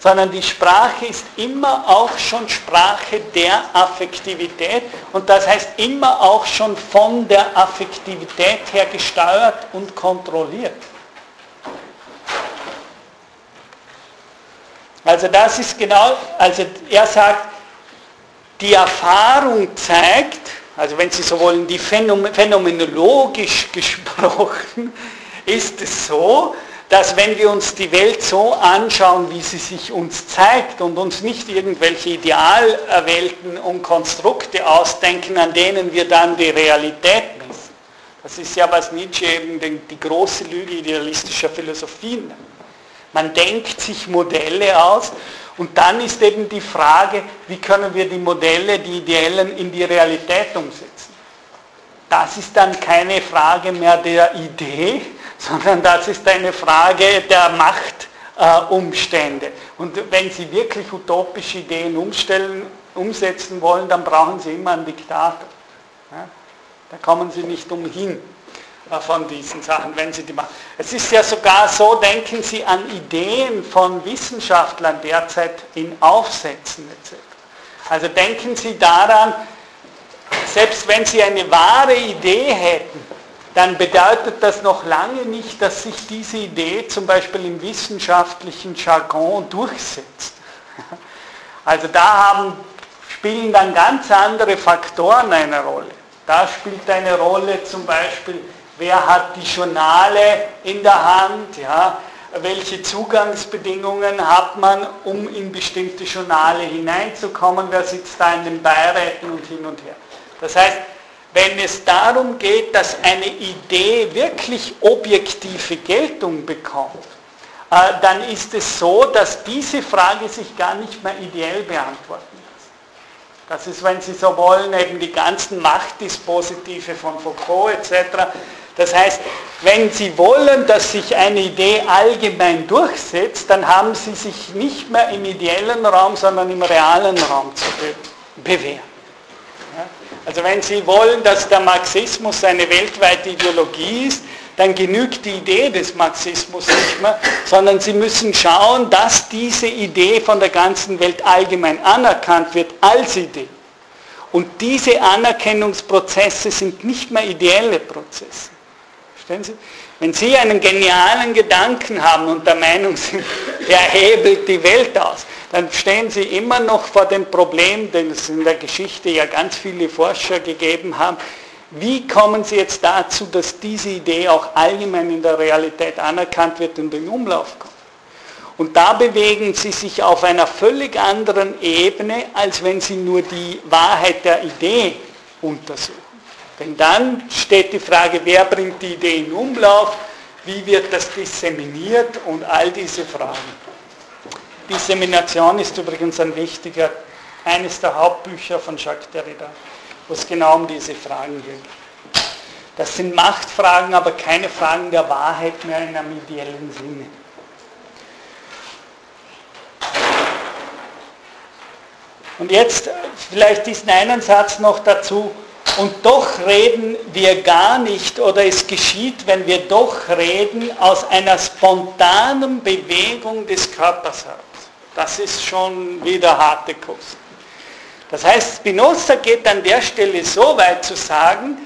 sondern die Sprache ist immer auch schon Sprache der Affektivität und das heißt immer auch schon von der Affektivität her gesteuert und kontrolliert. Also das ist genau, also er sagt, die Erfahrung zeigt, also wenn Sie so wollen, die phänomenologisch gesprochen, ist es so, dass wenn wir uns die Welt so anschauen, wie sie sich uns zeigt und uns nicht irgendwelche Idealwelten und Konstrukte ausdenken, an denen wir dann die Realität messen. Das ist ja, was Nietzsche eben die große Lüge idealistischer Philosophie nennt. Man denkt sich Modelle aus und dann ist eben die Frage, wie können wir die Modelle, die Ideellen in die Realität umsetzen. Das ist dann keine Frage mehr der Idee, sondern das ist eine Frage der Machtumstände. Äh, und wenn Sie wirklich utopische Ideen umstellen, umsetzen wollen, dann brauchen Sie immer einen Diktator. Ja? Da kommen Sie nicht umhin von diesen Sachen, wenn Sie die machen. Es ist ja sogar so, denken Sie an Ideen von Wissenschaftlern derzeit in Aufsätzen etc. Also denken Sie daran, selbst wenn Sie eine wahre Idee hätten, dann bedeutet das noch lange nicht, dass sich diese Idee zum Beispiel im wissenschaftlichen Jargon durchsetzt. Also da haben, spielen dann ganz andere Faktoren eine Rolle. Da spielt eine Rolle zum Beispiel, wer hat die Journale in der Hand, ja, welche Zugangsbedingungen hat man, um in bestimmte Journale hineinzukommen, wer sitzt da in den Beiräten und hin und her. Das heißt, wenn es darum geht, dass eine Idee wirklich objektive Geltung bekommt, äh, dann ist es so, dass diese Frage sich gar nicht mehr ideell beantworten lässt. Das ist, wenn Sie so wollen, eben die ganzen Machtdispositive von Foucault etc. Das heißt, wenn Sie wollen, dass sich eine Idee allgemein durchsetzt, dann haben Sie sich nicht mehr im ideellen Raum, sondern im realen Raum zu bewähren. Also wenn Sie wollen, dass der Marxismus eine weltweite Ideologie ist, dann genügt die Idee des Marxismus nicht mehr, sondern Sie müssen schauen, dass diese Idee von der ganzen Welt allgemein anerkannt wird als Idee. Und diese Anerkennungsprozesse sind nicht mehr ideelle Prozesse. Verstehen Sie? Wenn Sie einen genialen Gedanken haben und der Meinung sind, er hebelt die Welt aus, dann stehen Sie immer noch vor dem Problem, den es in der Geschichte ja ganz viele Forscher gegeben haben. Wie kommen Sie jetzt dazu, dass diese Idee auch allgemein in der Realität anerkannt wird und in Umlauf kommt? Und da bewegen Sie sich auf einer völlig anderen Ebene, als wenn Sie nur die Wahrheit der Idee untersuchen. Denn dann steht die Frage, wer bringt die Idee in Umlauf, wie wird das disseminiert und all diese Fragen. Dissemination ist übrigens ein wichtiger, eines der Hauptbücher von Jacques Derrida, wo es genau um diese Fragen geht. Das sind Machtfragen, aber keine Fragen der Wahrheit mehr in einem ideellen Sinne. Und jetzt vielleicht diesen einen Satz noch dazu. Und doch reden wir gar nicht oder es geschieht, wenn wir doch reden, aus einer spontanen Bewegung des Körpers heraus. Das ist schon wieder harte Kost. Das heißt, Spinoza geht an der Stelle so weit zu sagen,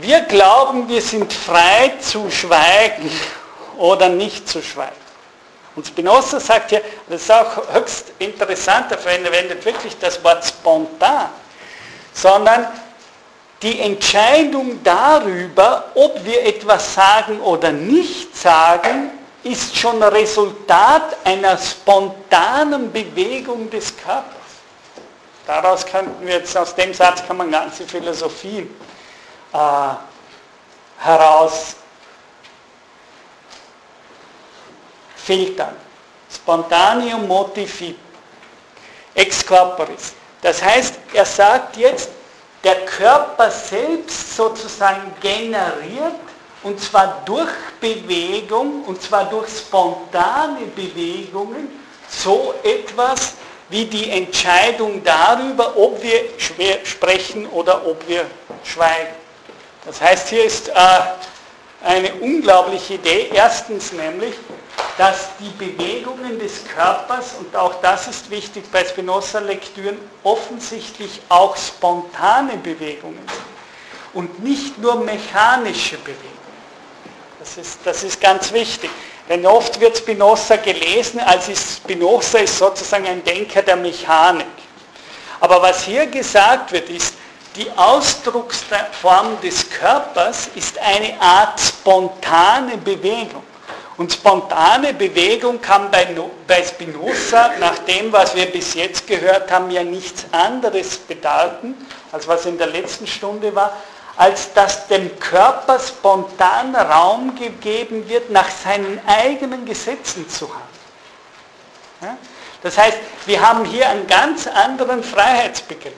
wir glauben, wir sind frei zu schweigen oder nicht zu schweigen. Und Spinoza sagt hier, das ist auch höchst interessant, er verwendet wirklich das Wort spontan, sondern die Entscheidung darüber, ob wir etwas sagen oder nicht sagen, ist schon Resultat einer spontanen Bewegung des Körpers. Daraus könnten wir jetzt, aus dem Satz kann man ganze Philosophie äh, heraus filtern. Spontaneum motivi ex corporis. Das heißt, er sagt jetzt, der Körper selbst sozusagen generiert, und zwar durch Bewegung, und zwar durch spontane Bewegungen, so etwas wie die Entscheidung darüber, ob wir sprechen oder ob wir schweigen. Das heißt, hier ist äh, eine unglaubliche Idee. Erstens nämlich, dass die Bewegungen des Körpers, und auch das ist wichtig bei Spinoza-Lektüren, offensichtlich auch spontane Bewegungen sind und nicht nur mechanische Bewegungen. Das ist, das ist ganz wichtig. Denn oft wird Spinoza gelesen, als Spinoza ist sozusagen ein Denker der Mechanik. Aber was hier gesagt wird, ist, die Ausdrucksform des Körpers ist eine Art spontane Bewegung. Und spontane Bewegung kann bei, bei Spinoza, nach dem, was wir bis jetzt gehört haben, ja nichts anderes bedeuten, als was in der letzten Stunde war, als dass dem Körper spontan Raum gegeben wird, nach seinen eigenen Gesetzen zu handeln. Das heißt, wir haben hier einen ganz anderen Freiheitsbegriff.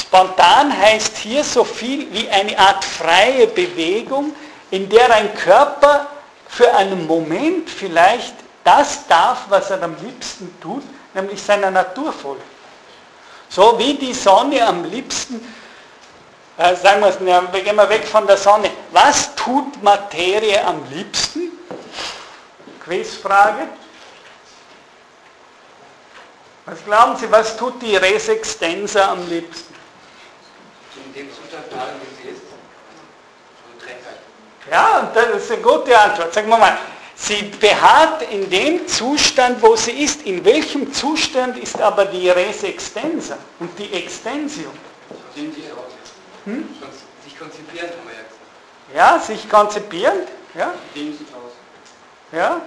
Spontan heißt hier so viel wie eine Art freie Bewegung, in der ein Körper für einen Moment vielleicht das darf, was er am liebsten tut, nämlich seiner Natur folgen. So wie die Sonne am liebsten, äh, sagen wir es, wir gehen mal weg von der Sonne. Was tut Materie am liebsten? Quizfrage. Was glauben Sie, was tut die Res extensa am liebsten? In dem Zustand bleiben, wie sie ist. Ja, und das ist eine gute Antwort. Sagen wir mal, sie beharrt in dem Zustand, wo sie ist. In welchem Zustand ist aber die Res extensa und die Extension? Hm? Sich konzipieren, haben wir ja gesagt. Ja, sich konzipieren. Ja? Ja,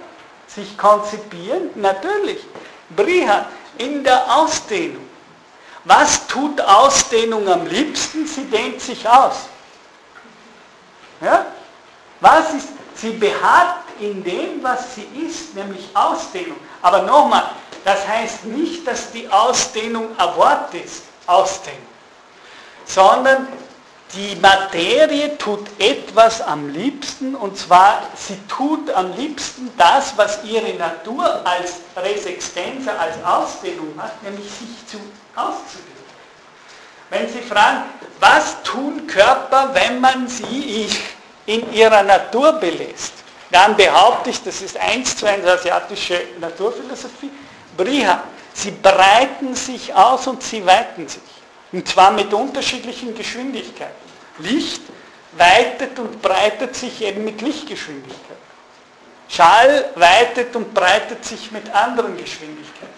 sich konzipieren, natürlich. Briha, in der Ausdehnung. Was tut Ausdehnung am liebsten? Sie dehnt sich aus. Ja? Was ist, sie beharrt in dem, was sie ist, nämlich Ausdehnung. Aber nochmal, das heißt nicht, dass die Ausdehnung ein Wort ist, Ausdehnung, sondern die Materie tut etwas am liebsten und zwar sie tut am liebsten das, was ihre Natur als Res extensa, als Ausdehnung hat, nämlich sich zu, auszudehnen. Wenn Sie fragen, was tun Körper, wenn man sie in ihrer Natur belässt, dann behaupte ich, das ist eins zu eins asiatische Naturphilosophie, Briha, sie breiten sich aus und sie weiten sich. Und zwar mit unterschiedlichen Geschwindigkeiten. Licht weitet und breitet sich eben mit Lichtgeschwindigkeit. Schall weitet und breitet sich mit anderen Geschwindigkeiten.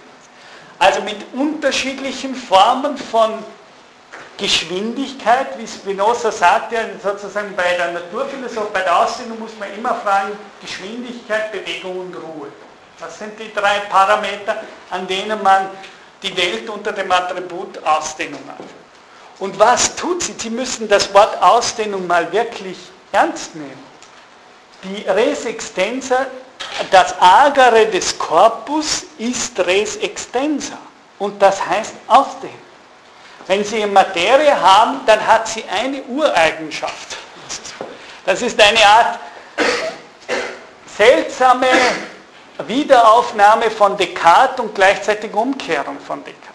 Also mit unterschiedlichen Formen von Geschwindigkeit, wie Spinoza sagt, ja sozusagen bei der Naturphilosophie, bei der Ausdehnung muss man immer fragen, Geschwindigkeit, Bewegung und Ruhe. Das sind die drei Parameter, an denen man die Welt unter dem Attribut Ausdehnung anführt. Und was tut sie? Sie müssen das Wort Ausdehnung mal wirklich ernst nehmen. Die Res extensa, das Agere des Korpus ist Res extensa. Und das heißt Ausdehnung. Wenn Sie Materie haben, dann hat sie eine Ureigenschaft. Das ist eine Art seltsame Wiederaufnahme von Descartes und gleichzeitig Umkehrung von Descartes.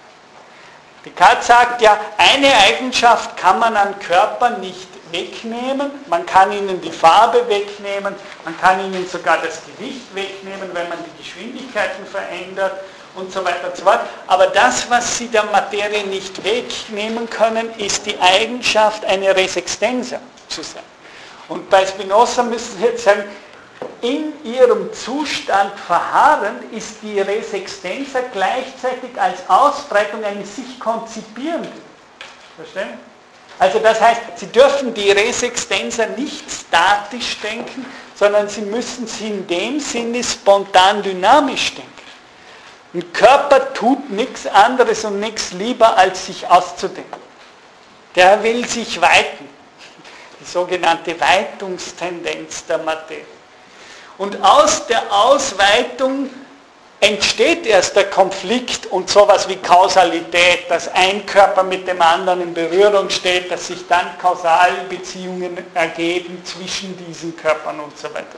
Descartes sagt ja, eine Eigenschaft kann man an Körpern nicht wegnehmen, man kann ihnen die Farbe wegnehmen, man kann ihnen sogar das Gewicht wegnehmen, wenn man die Geschwindigkeiten verändert und so weiter und so fort. Aber das, was sie der Materie nicht wegnehmen können, ist die Eigenschaft, eine Res extensa zu sein. Und bei Spinoza müssen Sie jetzt sagen, in ihrem Zustand verharren, ist die Res extensa gleichzeitig als Ausbreitung eines sich konzipierenden. Verstehen? Also das heißt, Sie dürfen die Res extensa nicht statisch denken, sondern Sie müssen sie in dem Sinne spontan dynamisch denken. Ein Körper tut nichts anderes und nichts lieber, als sich auszudenken. Der will sich weiten. Die sogenannte Weitungstendenz der Materie. Und aus der Ausweitung entsteht erst der Konflikt und sowas wie Kausalität, dass ein Körper mit dem anderen in Berührung steht, dass sich dann Kausalbeziehungen ergeben zwischen diesen Körpern und so weiter.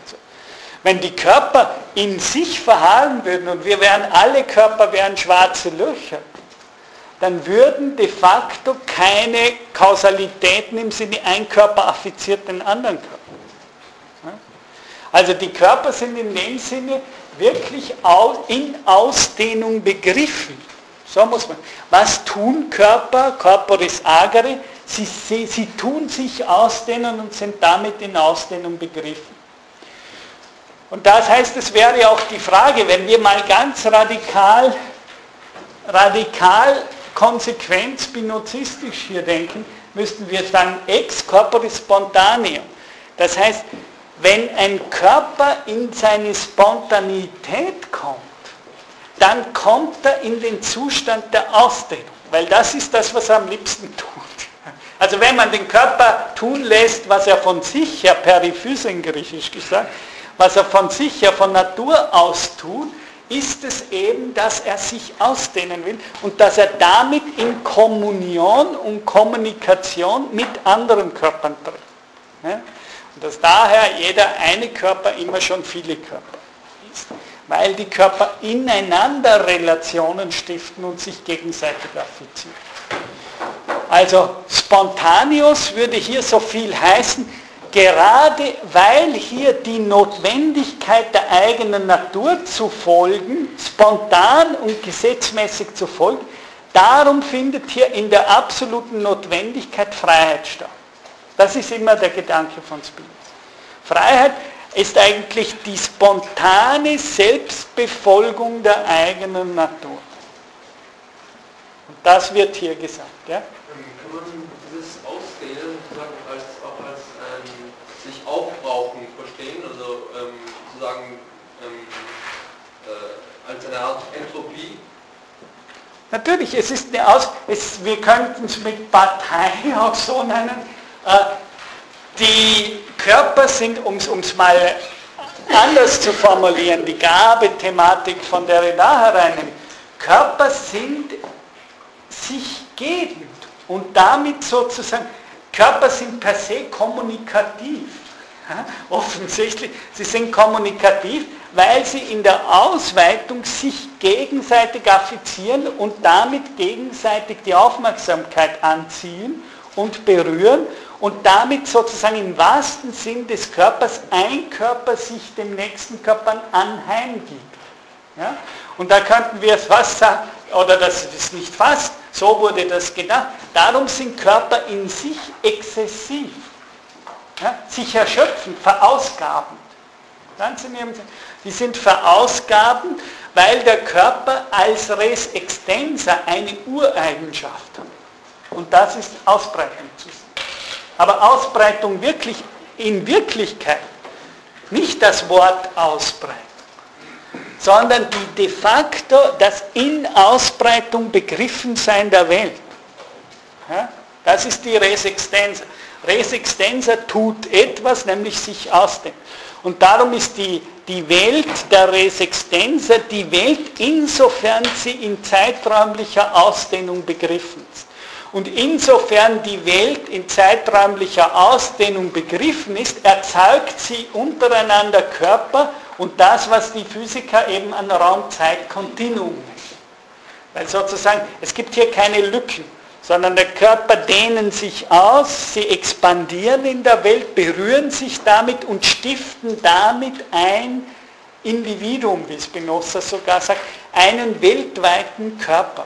Wenn die Körper in sich verharren würden und wir wären, alle Körper wären schwarze Löcher, dann würden de facto keine Kausalitäten im Sinne, ein Körper affiziert den anderen Körper. Also die Körper sind in dem Sinne wirklich in Ausdehnung begriffen. So muss man. Was tun Körper, corporis agere? Sie, sie, sie tun sich ausdehnen und sind damit in Ausdehnung begriffen. Und das heißt, es wäre auch die Frage, wenn wir mal ganz radikal, radikal konsequent spinozistisch hier denken, müssten wir sagen, ex corpore spontaneum. Das heißt, wenn ein Körper in seine Spontanität kommt, dann kommt er in den Zustand der Ausdehnung, weil das ist das, was er am liebsten tut. Also wenn man den Körper tun lässt, was er von sich her, periphysen griechisch gesagt, was er von sich her, von Natur aus tut, ist es eben, dass er sich ausdehnen will und dass er damit in Kommunion und Kommunikation mit anderen Körpern tritt. Und dass daher jeder eine Körper immer schon viele Körper ist, weil die Körper ineinander Relationen stiften und sich gegenseitig affizieren. Also Spontaneus würde hier so viel heißen, gerade weil hier die Notwendigkeit der eigenen Natur zu folgen, spontan und gesetzmäßig zu folgen, darum findet hier in der absoluten Notwendigkeit Freiheit statt. Das ist immer der Gedanke von Spinoza. Freiheit ist eigentlich die spontane Selbstbefolgung der eigenen Natur. Und das wird hier gesagt. Ja? Eine Art Entropie? Natürlich, es ist eine Aus, es, wir könnten es mit Partei auch so nennen. Äh, die Körper sind, um es mal anders zu formulieren, die Gabethematik von der Derrida herein, Körper sind sich gebend und damit sozusagen, Körper sind per se kommunikativ. Ja, offensichtlich, sie sind kommunikativ, weil sie in der Ausweitung sich gegenseitig affizieren und damit gegenseitig die Aufmerksamkeit anziehen und berühren und damit sozusagen im wahrsten Sinn des Körpers ein Körper sich dem nächsten Körper anheimgibt. Ja? Und da könnten wir es fast sagen, oder das ist nicht fast, so wurde das gedacht. Darum sind Körper in sich exzessiv, ja? sich erschöpfen, verausgaben. Die sind verausgaben, weil der Körper als Res extensa eine Ureigenschaft hat. Und das ist Ausbreitung zu sehen. Aber Ausbreitung wirklich in Wirklichkeit, nicht das Wort Ausbreitung, sondern die de facto das in Ausbreitung Begriffensein der Welt. Ja? Das ist die Res extensa. Res extensa tut etwas, nämlich sich ausdehnen. Und darum ist die, die Welt der Res extensa die Welt, insofern sie in zeiträumlicher Ausdehnung begriffen ist. Und insofern die Welt in zeiträumlicher Ausdehnung begriffen ist, erzeugt sie untereinander Körper und das, was die Physiker eben an Raum-Zeit-Kontinuum nennen. Weil sozusagen, es gibt hier keine Lücken sondern der Körper dehnen sich aus, sie expandieren in der Welt, berühren sich damit und stiften damit ein Individuum, wie Spinoza sogar sagt, einen weltweiten Körper.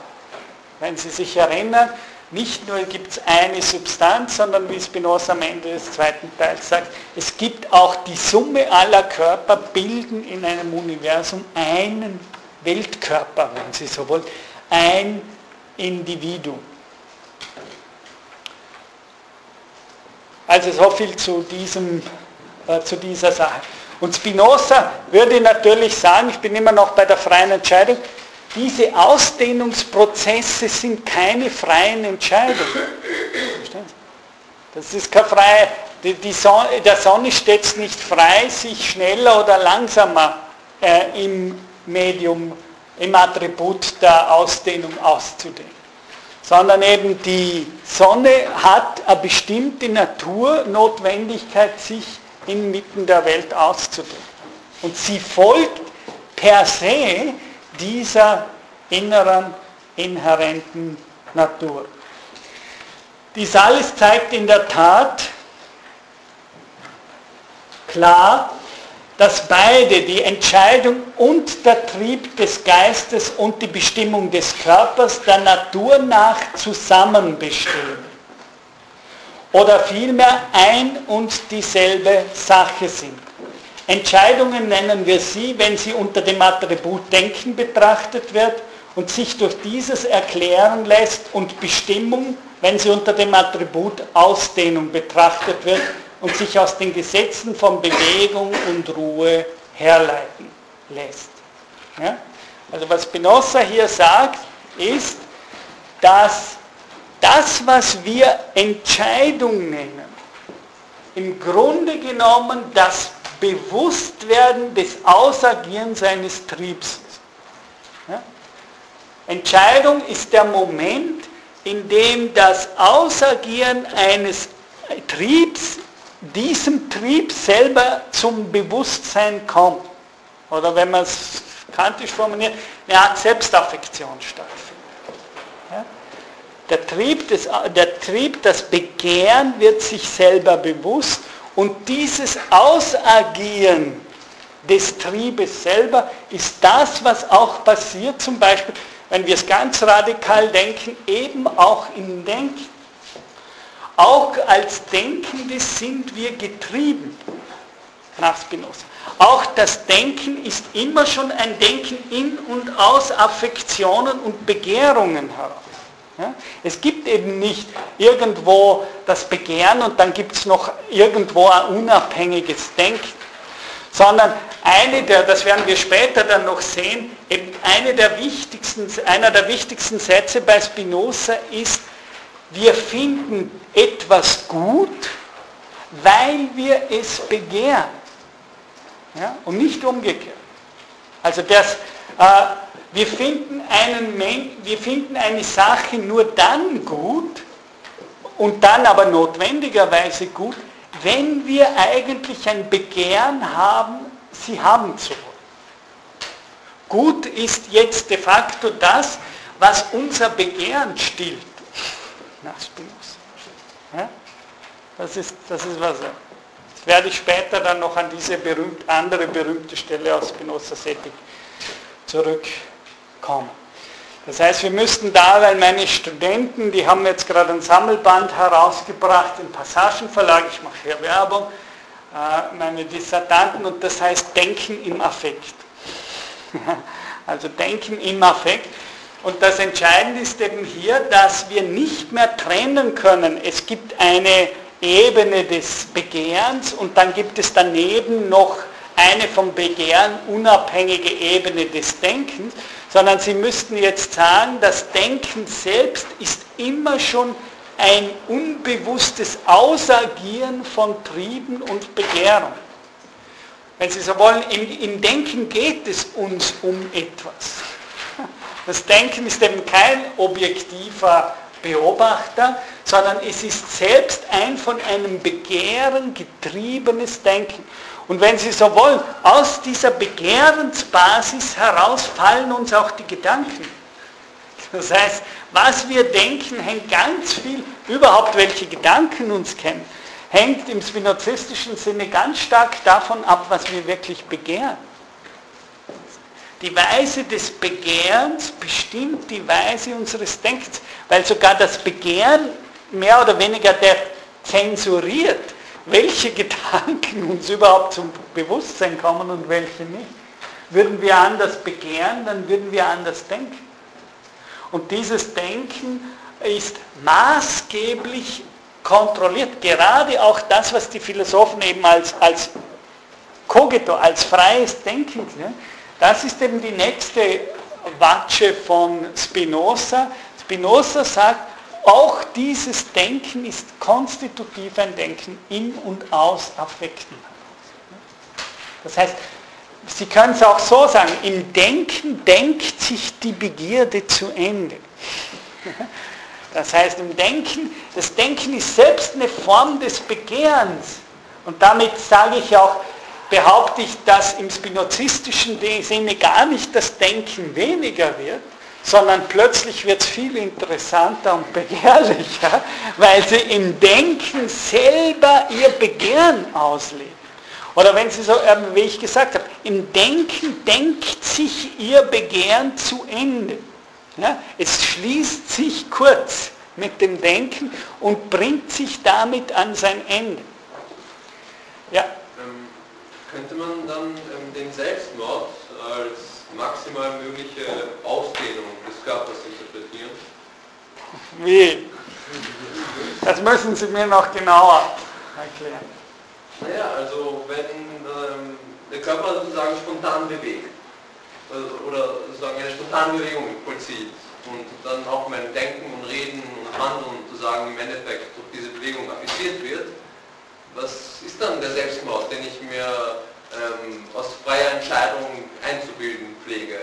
Wenn Sie sich erinnern, nicht nur gibt es eine Substanz, sondern wie Spinoza am Ende des zweiten Teils sagt, es gibt auch die Summe aller Körper bilden in einem Universum einen Weltkörper, wenn Sie so wollen, ein Individuum. Also so viel zu, diesem, äh, zu dieser Sache. Und Spinoza würde natürlich sagen, ich bin immer noch bei der freien Entscheidung, diese Ausdehnungsprozesse sind keine freien Entscheidungen. Das ist keine freie, die, die Sonne, der Sonne steht es nicht frei, sich schneller oder langsamer äh, im Medium, im Attribut der Ausdehnung auszudehnen. Sondern eben die Sonne hat eine bestimmte Naturnotwendigkeit, sich inmitten der Welt auszudrücken. Und sie folgt per se dieser inneren, inhärenten Natur. Dies alles zeigt in der Tat klar, dass beide, die Entscheidung und der Trieb des Geistes und die Bestimmung des Körpers der Natur nach zusammen bestehen oder vielmehr ein und dieselbe Sache sind. Entscheidungen nennen wir sie, wenn sie unter dem Attribut Denken betrachtet wird und sich durch dieses erklären lässt und Bestimmung, wenn sie unter dem Attribut Ausdehnung betrachtet wird und sich aus den Gesetzen von Bewegung und Ruhe herleiten lässt. Ja? Also was Spinoza hier sagt, ist, dass das, was wir Entscheidung nennen, im Grunde genommen das Bewusstwerden des Ausagieren seines Triebs ist. Ja? Entscheidung ist der Moment, in dem das Ausagieren eines Triebs diesem Trieb selber zum Bewusstsein kommt. Oder wenn man es kantisch formuliert, eine Art Selbstaffektion stattfindet. Der Trieb, des, der Trieb, das Begehren wird sich selber bewusst und dieses Ausagieren des Triebes selber ist das, was auch passiert, zum Beispiel, wenn wir es ganz radikal denken, eben auch im Denken. Auch als Denkende sind wir getrieben nach Spinoza. Auch das Denken ist immer schon ein Denken in und aus Affektionen und Begehrungen heraus. Ja? Es gibt eben nicht irgendwo das Begehren und dann gibt es noch irgendwo ein unabhängiges Denken, sondern eine der, das werden wir später dann noch sehen, eben eine der wichtigsten, einer der wichtigsten Sätze bei Spinoza ist, wir finden etwas gut, weil wir es begehren. Ja? Und nicht umgekehrt. Also das, äh, wir finden, einen, wir finden eine Sache nur dann gut und dann aber notwendigerweise gut, wenn wir eigentlich ein Begehren haben, sie haben zu wollen. Gut ist jetzt de facto das, was unser Begehren stillt. Nach Spinoza. Ja? Das, ist, das ist was. Das werde ich später dann noch an diese berühmt, andere berühmte Stelle aus Spinozas Ethik zurück kommen. Das heißt, wir müssten da, weil meine Studenten, die haben jetzt gerade ein Sammelband herausgebracht im Passagenverlag, ich mache hier Werbung, äh, meine Dissertanten, und das heißt Denken im Affekt. also Denken im Affekt. Und das Entscheidende ist eben hier, dass wir nicht mehr trennen können. Es gibt eine Ebene des Begehrens und dann gibt es daneben noch eine vom Begehren unabhängige Ebene des Denkens sondern Sie müssten jetzt sagen, das Denken selbst ist immer schon ein unbewusstes Ausagieren von Trieben und Begehrungen. Wenn Sie so wollen, im, im Denken geht es uns um etwas. Das Denken ist eben kein objektiver Beobachter, sondern es ist selbst ein von einem Begehren getriebenes Denken. Und wenn Sie so wollen, aus dieser Begehrensbasis heraus fallen uns auch die Gedanken. Das heißt, was wir denken, hängt ganz viel, überhaupt welche Gedanken uns kennen, hängt im spinozistischen Sinne ganz stark davon ab, was wir wirklich begehren. Die Weise des Begehrens bestimmt die Weise unseres Denkens, weil sogar das Begehren mehr oder weniger der zensuriert, welche Gedanken uns überhaupt zum Bewusstsein kommen und welche nicht. Würden wir anders begehren, dann würden wir anders denken. Und dieses Denken ist maßgeblich kontrolliert. Gerade auch das, was die Philosophen eben als, als Cogito, als freies Denken, ne? Das ist eben die nächste Watsche von Spinoza. Spinoza sagt, auch dieses Denken ist konstitutiv ein Denken in und aus Affekten. Das heißt, Sie können es auch so sagen, im Denken denkt sich die Begierde zu Ende. Das heißt, im Denken, das Denken ist selbst eine Form des Begehrens. Und damit sage ich auch, behaupte ich, dass im spinozistischen Sinne gar nicht das Denken weniger wird, sondern plötzlich wird es viel interessanter und begehrlicher, weil sie im Denken selber ihr Begehren ausleben. Oder wenn Sie so, ähm, wie ich gesagt habe, im Denken denkt sich Ihr Begehren zu Ende. Ja? Es schließt sich kurz mit dem Denken und bringt sich damit an sein Ende. Ja. Könnte man dann ähm, den Selbstmord als maximal mögliche Ausdehnung des Körpers interpretieren? Wie? Das müssen Sie mir noch genauer erklären. Naja, also wenn ähm, der Körper sozusagen spontan bewegt äh, oder sozusagen eine spontane Bewegung vollzieht und dann auch mein Denken und Reden und Handeln sozusagen im Endeffekt durch diese Bewegung affiziert wird, was ist dann der Selbstmord, den ich mir ähm, aus freier Entscheidung einzubilden pflege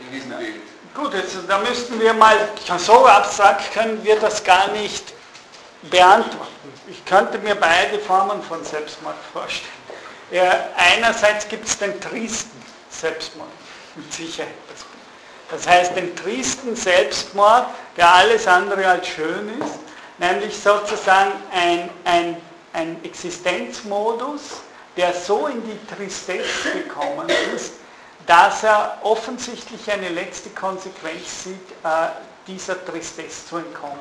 in diesem ja. Bild? Gut, jetzt, da müssten wir mal, so abstrakt können wir das gar nicht beantworten. Ich könnte mir beide Formen von Selbstmord vorstellen. Ja, einerseits gibt es den tristen Selbstmord, mit Sicherheit. Das heißt, den tristen Selbstmord, der alles andere als schön ist, nämlich sozusagen ein, ein, ein Existenzmodus, der so in die Tristesse gekommen ist, dass er offensichtlich eine letzte Konsequenz sieht, äh, dieser Tristesse zu entkommen.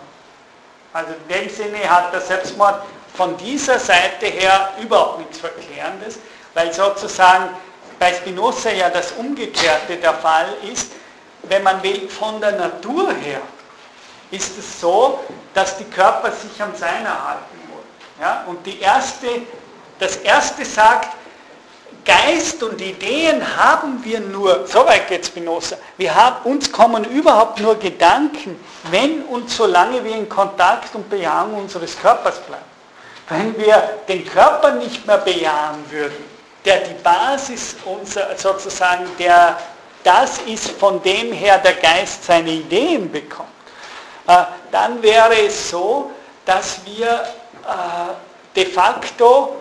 Also in dem Sinne hat der Selbstmord von dieser Seite her überhaupt nichts Verklärendes, weil sozusagen bei Spinoza ja das Umgekehrte der Fall ist, wenn man will, von der Natur her ist es so, dass die Körper sich am Sein erhalten wollen. Ja? Und die erste, das erste sagt, Geist und Ideen haben wir nur, so weit geht Spinoza, wir haben, uns kommen überhaupt nur Gedanken, wenn und solange wir in Kontakt und Bejahung unseres Körpers bleiben. Wenn wir den Körper nicht mehr bejahen würden, der die Basis unser, sozusagen, der das ist, von dem her der Geist seine Ideen bekommt, äh, dann wäre es so, dass wir äh, de facto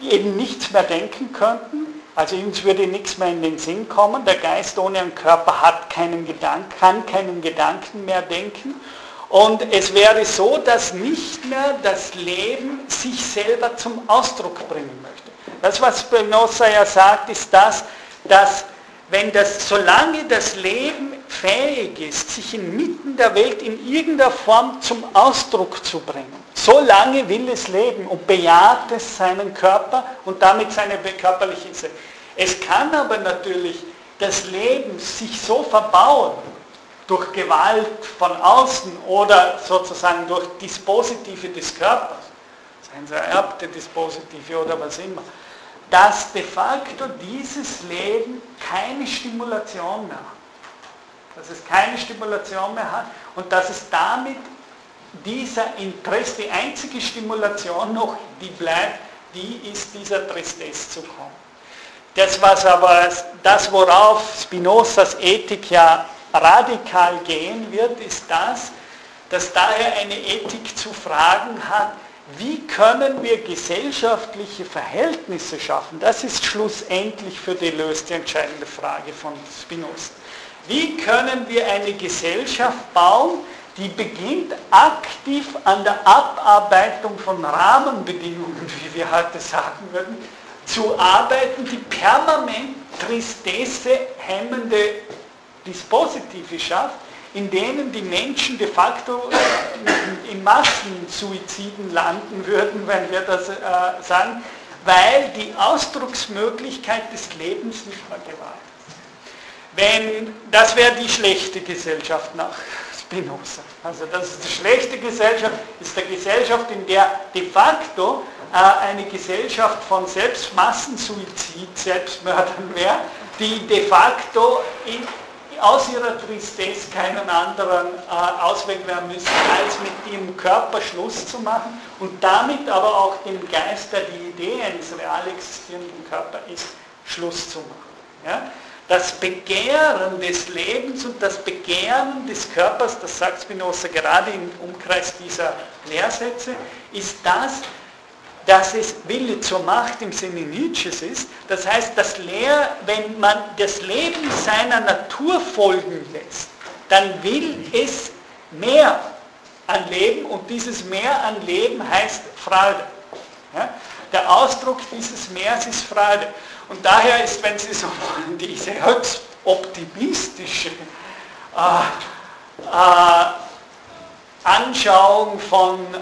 eben nichts mehr denken könnten. Also uns würde nichts mehr in den Sinn kommen. Der Geist ohne einen Körper hat keinen Gedanken, kann keinen Gedanken mehr denken. Und es wäre so, dass nicht mehr das Leben sich selber zum Ausdruck bringen möchte. Das, was Spinoza ja sagt, ist das, dass wenn das, solange das Leben fähig ist, sich inmitten der Welt in irgendeiner Form zum Ausdruck zu bringen, solange will es leben und bejaht es seinen Körper und damit seine körperliche Seele. Es kann aber natürlich das Leben sich so verbauen, durch Gewalt von außen oder sozusagen durch Dispositive des Körpers, seien es ererbte Dispositive oder was immer, dass de facto dieses Leben keine Stimulation mehr hat. Dass es keine Stimulation mehr hat und dass es damit dieser Interesse, die einzige Stimulation noch, die bleibt, die ist dieser Tristesse zu kommen. Das, was aber, das worauf Spinozas Ethik ja radikal gehen wird, ist das, dass daher eine Ethik zu fragen hat, wie können wir gesellschaftliche Verhältnisse schaffen? Das ist schlussendlich für Deleuze die entscheidende Frage von Spinoza. Wie können wir eine Gesellschaft bauen, die beginnt aktiv an der Abarbeitung von Rahmenbedingungen, wie wir heute sagen würden, zu arbeiten, die permanent Tristesse hemmende Dispositive schafft, in denen die Menschen de facto in Massensuiziden landen würden, wenn wir das äh, sagen, weil die Ausdrucksmöglichkeit des Lebens nicht mehr gewahrt ist. Wenn, das wäre die schlechte Gesellschaft nach Spinoza. Also das ist die schlechte Gesellschaft, ist eine Gesellschaft, in der de facto äh, eine Gesellschaft von Selbstmassensuizid, Selbstmördern wäre, die de facto in, aus ihrer Tristesse keinen anderen äh, Ausweg mehr müssen, als mit ihrem Körper Schluss zu machen und damit aber auch dem Geist, der die Idee eines real existierenden Körpers ist, Schluss zu machen. Ja? Das Begehren des Lebens und das Begehren des Körpers, das sagt Spinoza gerade im Umkreis dieser Lehrsätze, ist das, dass es Wille zur Macht im Sinne Nietzsches ist. Das heißt, das Lehr, wenn man das Leben seiner Natur folgen lässt, dann will es mehr an Leben und dieses Mehr an Leben heißt Freude. Ja? Der Ausdruck dieses Mehrs ist Freude. Und daher ist, wenn Sie so wollen, diese höchst optimistische äh, äh, Anschauung von äh,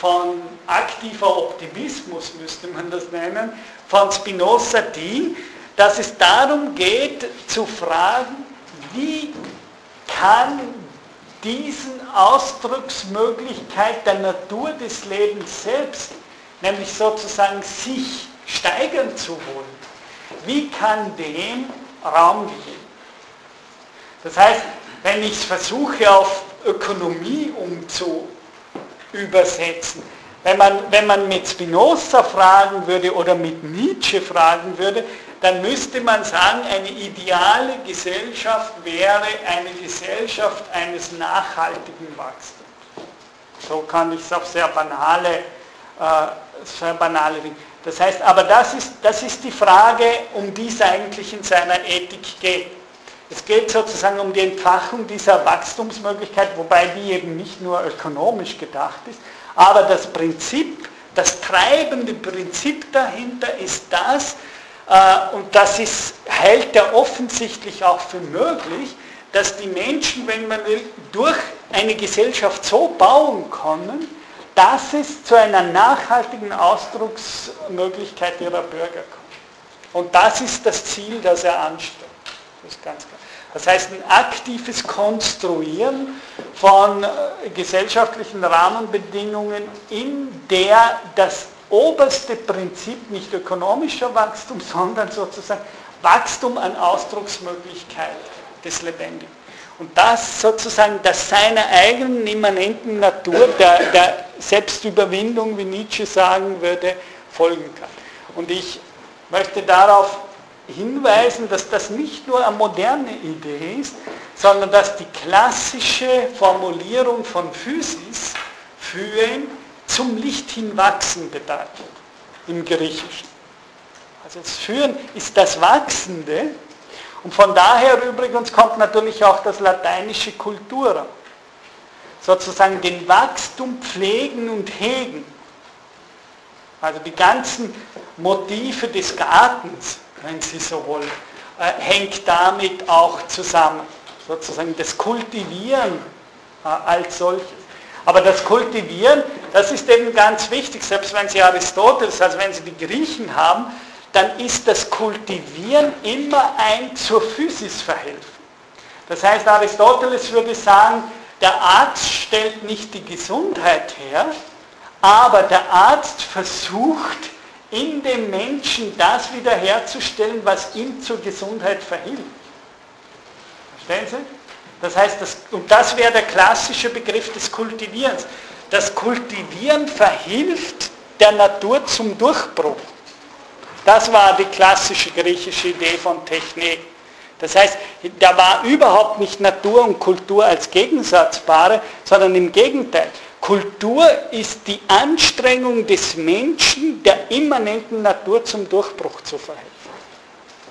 von aktiver Optimismus, müsste man das nennen, von Spinoza die, dass es darum geht zu fragen, wie kann diesen Ausdrucksmöglichkeit der Natur des Lebens selbst, nämlich sozusagen sich steigern zu wollen, wie kann dem Raum geben? Das heißt, wenn ich es versuche auf Ökonomie umzu übersetzen. Wenn man, wenn man mit Spinoza fragen würde oder mit Nietzsche fragen würde, dann müsste man sagen, eine ideale Gesellschaft wäre eine Gesellschaft eines nachhaltigen Wachstums. So kann ich es auf sehr banale, äh, sehr banale Dinge. Das heißt, aber das ist, das ist die Frage, um die es eigentlich in seiner Ethik geht. Es geht sozusagen um die Entfachung dieser Wachstumsmöglichkeit, wobei die eben nicht nur ökonomisch gedacht ist, aber das Prinzip, das treibende Prinzip dahinter ist das, äh, und das ist, hält er offensichtlich auch für möglich, dass die Menschen, wenn man will, durch eine Gesellschaft so bauen können, dass es zu einer nachhaltigen Ausdrucksmöglichkeit ihrer Bürger kommt. Und das ist das Ziel, das er anstrebt. Das ganz klar. Das heißt, ein aktives Konstruieren von äh, gesellschaftlichen Rahmenbedingungen, in der das oberste Prinzip nicht ökonomischer Wachstum, sondern sozusagen Wachstum an Ausdrucksmöglichkeit des Lebendigen. Und das sozusagen, das seiner eigenen immanenten Natur, der, der Selbstüberwindung, wie Nietzsche sagen würde, folgen kann. Und ich möchte darauf hinweisen, dass das nicht nur eine moderne Idee ist, sondern dass die klassische Formulierung von Physis führen zum Licht hinwachsen bedeutet im Griechischen. Also das Führen ist das Wachsende und von daher übrigens kommt natürlich auch das lateinische Kultura. Sozusagen den Wachstum pflegen und hegen. Also die ganzen Motive des Gartens wenn Sie so wollen, äh, hängt damit auch zusammen. Sozusagen das Kultivieren äh, als solches. Aber das Kultivieren, das ist eben ganz wichtig, selbst wenn Sie Aristoteles, also wenn Sie die Griechen haben, dann ist das Kultivieren immer ein zur Physis verhelfen. Das heißt, Aristoteles würde sagen, der Arzt stellt nicht die Gesundheit her, aber der Arzt versucht, in dem Menschen das wiederherzustellen, was ihm zur Gesundheit verhilft. Verstehen Sie? Das heißt, das, und das wäre der klassische Begriff des Kultivierens. Das Kultivieren verhilft der Natur zum Durchbruch. Das war die klassische griechische Idee von Technik. Das heißt, da war überhaupt nicht Natur und Kultur als Gegensatzbare, sondern im Gegenteil. Kultur ist die Anstrengung des Menschen, der immanenten Natur zum Durchbruch zu verhelfen.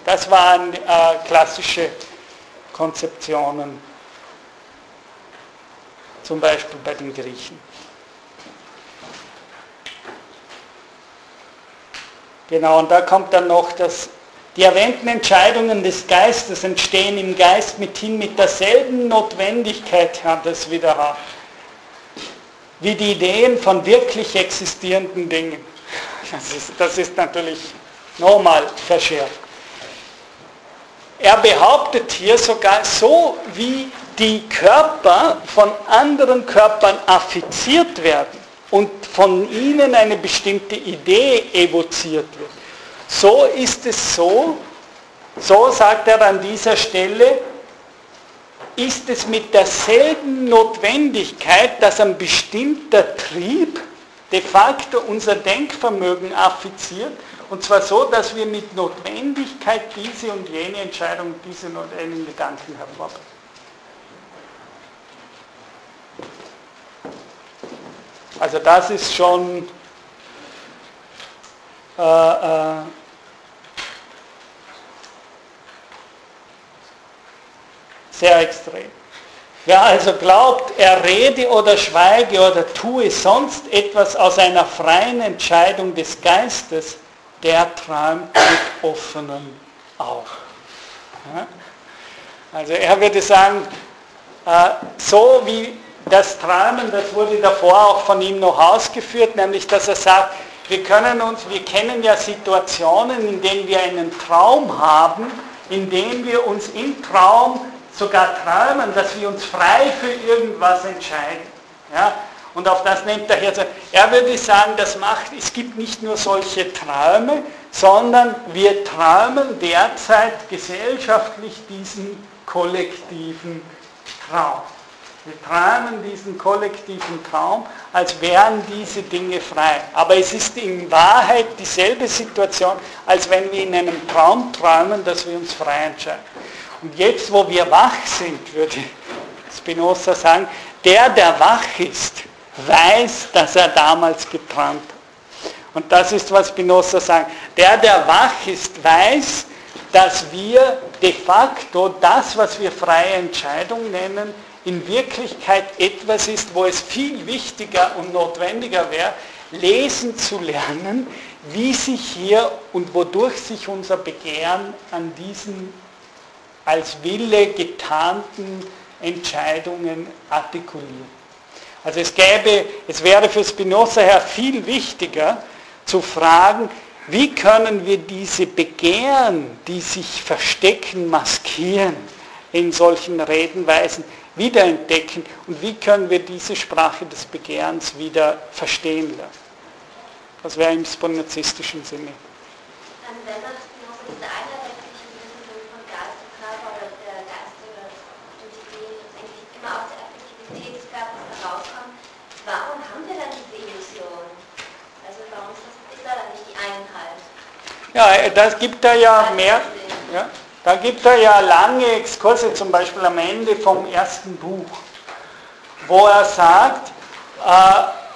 Das waren äh, klassische Konzeptionen, zum Beispiel bei den Griechen. Genau, und da kommt dann noch das, die erwähnten Entscheidungen des Geistes entstehen im Geist mithin mit derselben Notwendigkeit, Herr, das wieder wie die Ideen von wirklich existierenden Dingen. Das ist, das ist natürlich nochmal verschärft. Er behauptet hier sogar so, wie die Körper von anderen Körpern affiziert werden und von ihnen eine bestimmte Idee evoziert wird. So ist es so, so sagt er an dieser Stelle, ist es mit derselben Notwendigkeit, dass ein bestimmter Trieb de facto unser Denkvermögen affiziert, und zwar so, dass wir mit Notwendigkeit diese und jene Entscheidung, diese und jenen Gedanken hervorbringen. Also das ist schon äh, äh, sehr extrem. Wer also glaubt, er rede oder schweige oder tue sonst etwas aus einer freien Entscheidung des Geistes, der träumt mit offenen Augen. Also er würde sagen, äh, so wie das Träumen, das wurde davor auch von ihm noch ausgeführt, nämlich dass er sagt, wir können uns, wir kennen ja Situationen, in denen wir einen Traum haben, in denen wir uns im Traum sogar träumen, dass wir uns frei für irgendwas entscheiden. Ja? Und auf das nimmt er hier, er würde sagen, das macht, es gibt nicht nur solche Träume, sondern wir träumen derzeit gesellschaftlich diesen kollektiven Traum. Wir träumen diesen kollektiven Traum, als wären diese Dinge frei. Aber es ist in Wahrheit dieselbe Situation, als wenn wir in einem Traum träumen, dass wir uns frei entscheiden. Und jetzt, wo wir wach sind, würde Spinoza sagen, der, der wach ist, weiß, dass er damals geträumt hat. Und das ist, was Spinoza sagt. Der, der wach ist, weiß, dass wir de facto das, was wir freie Entscheidung nennen, in Wirklichkeit etwas ist, wo es viel wichtiger und notwendiger wäre, lesen zu lernen, wie sich hier und wodurch sich unser Begehren an diesen als Wille getarnten Entscheidungen artikuliert. Also es gäbe, es wäre für Spinoza her viel wichtiger zu fragen, wie können wir diese Begehren, die sich verstecken, maskieren in solchen Redenweisen, wiederentdecken und wie können wir diese Sprache des Begehrens wieder verstehen lernen. Das wäre im spinozistischen Sinne. Wenn man Ja, das gibt er ja mehr. Ja, da gibt er ja lange Exkurse, zum Beispiel am Ende vom ersten Buch, wo er sagt, äh,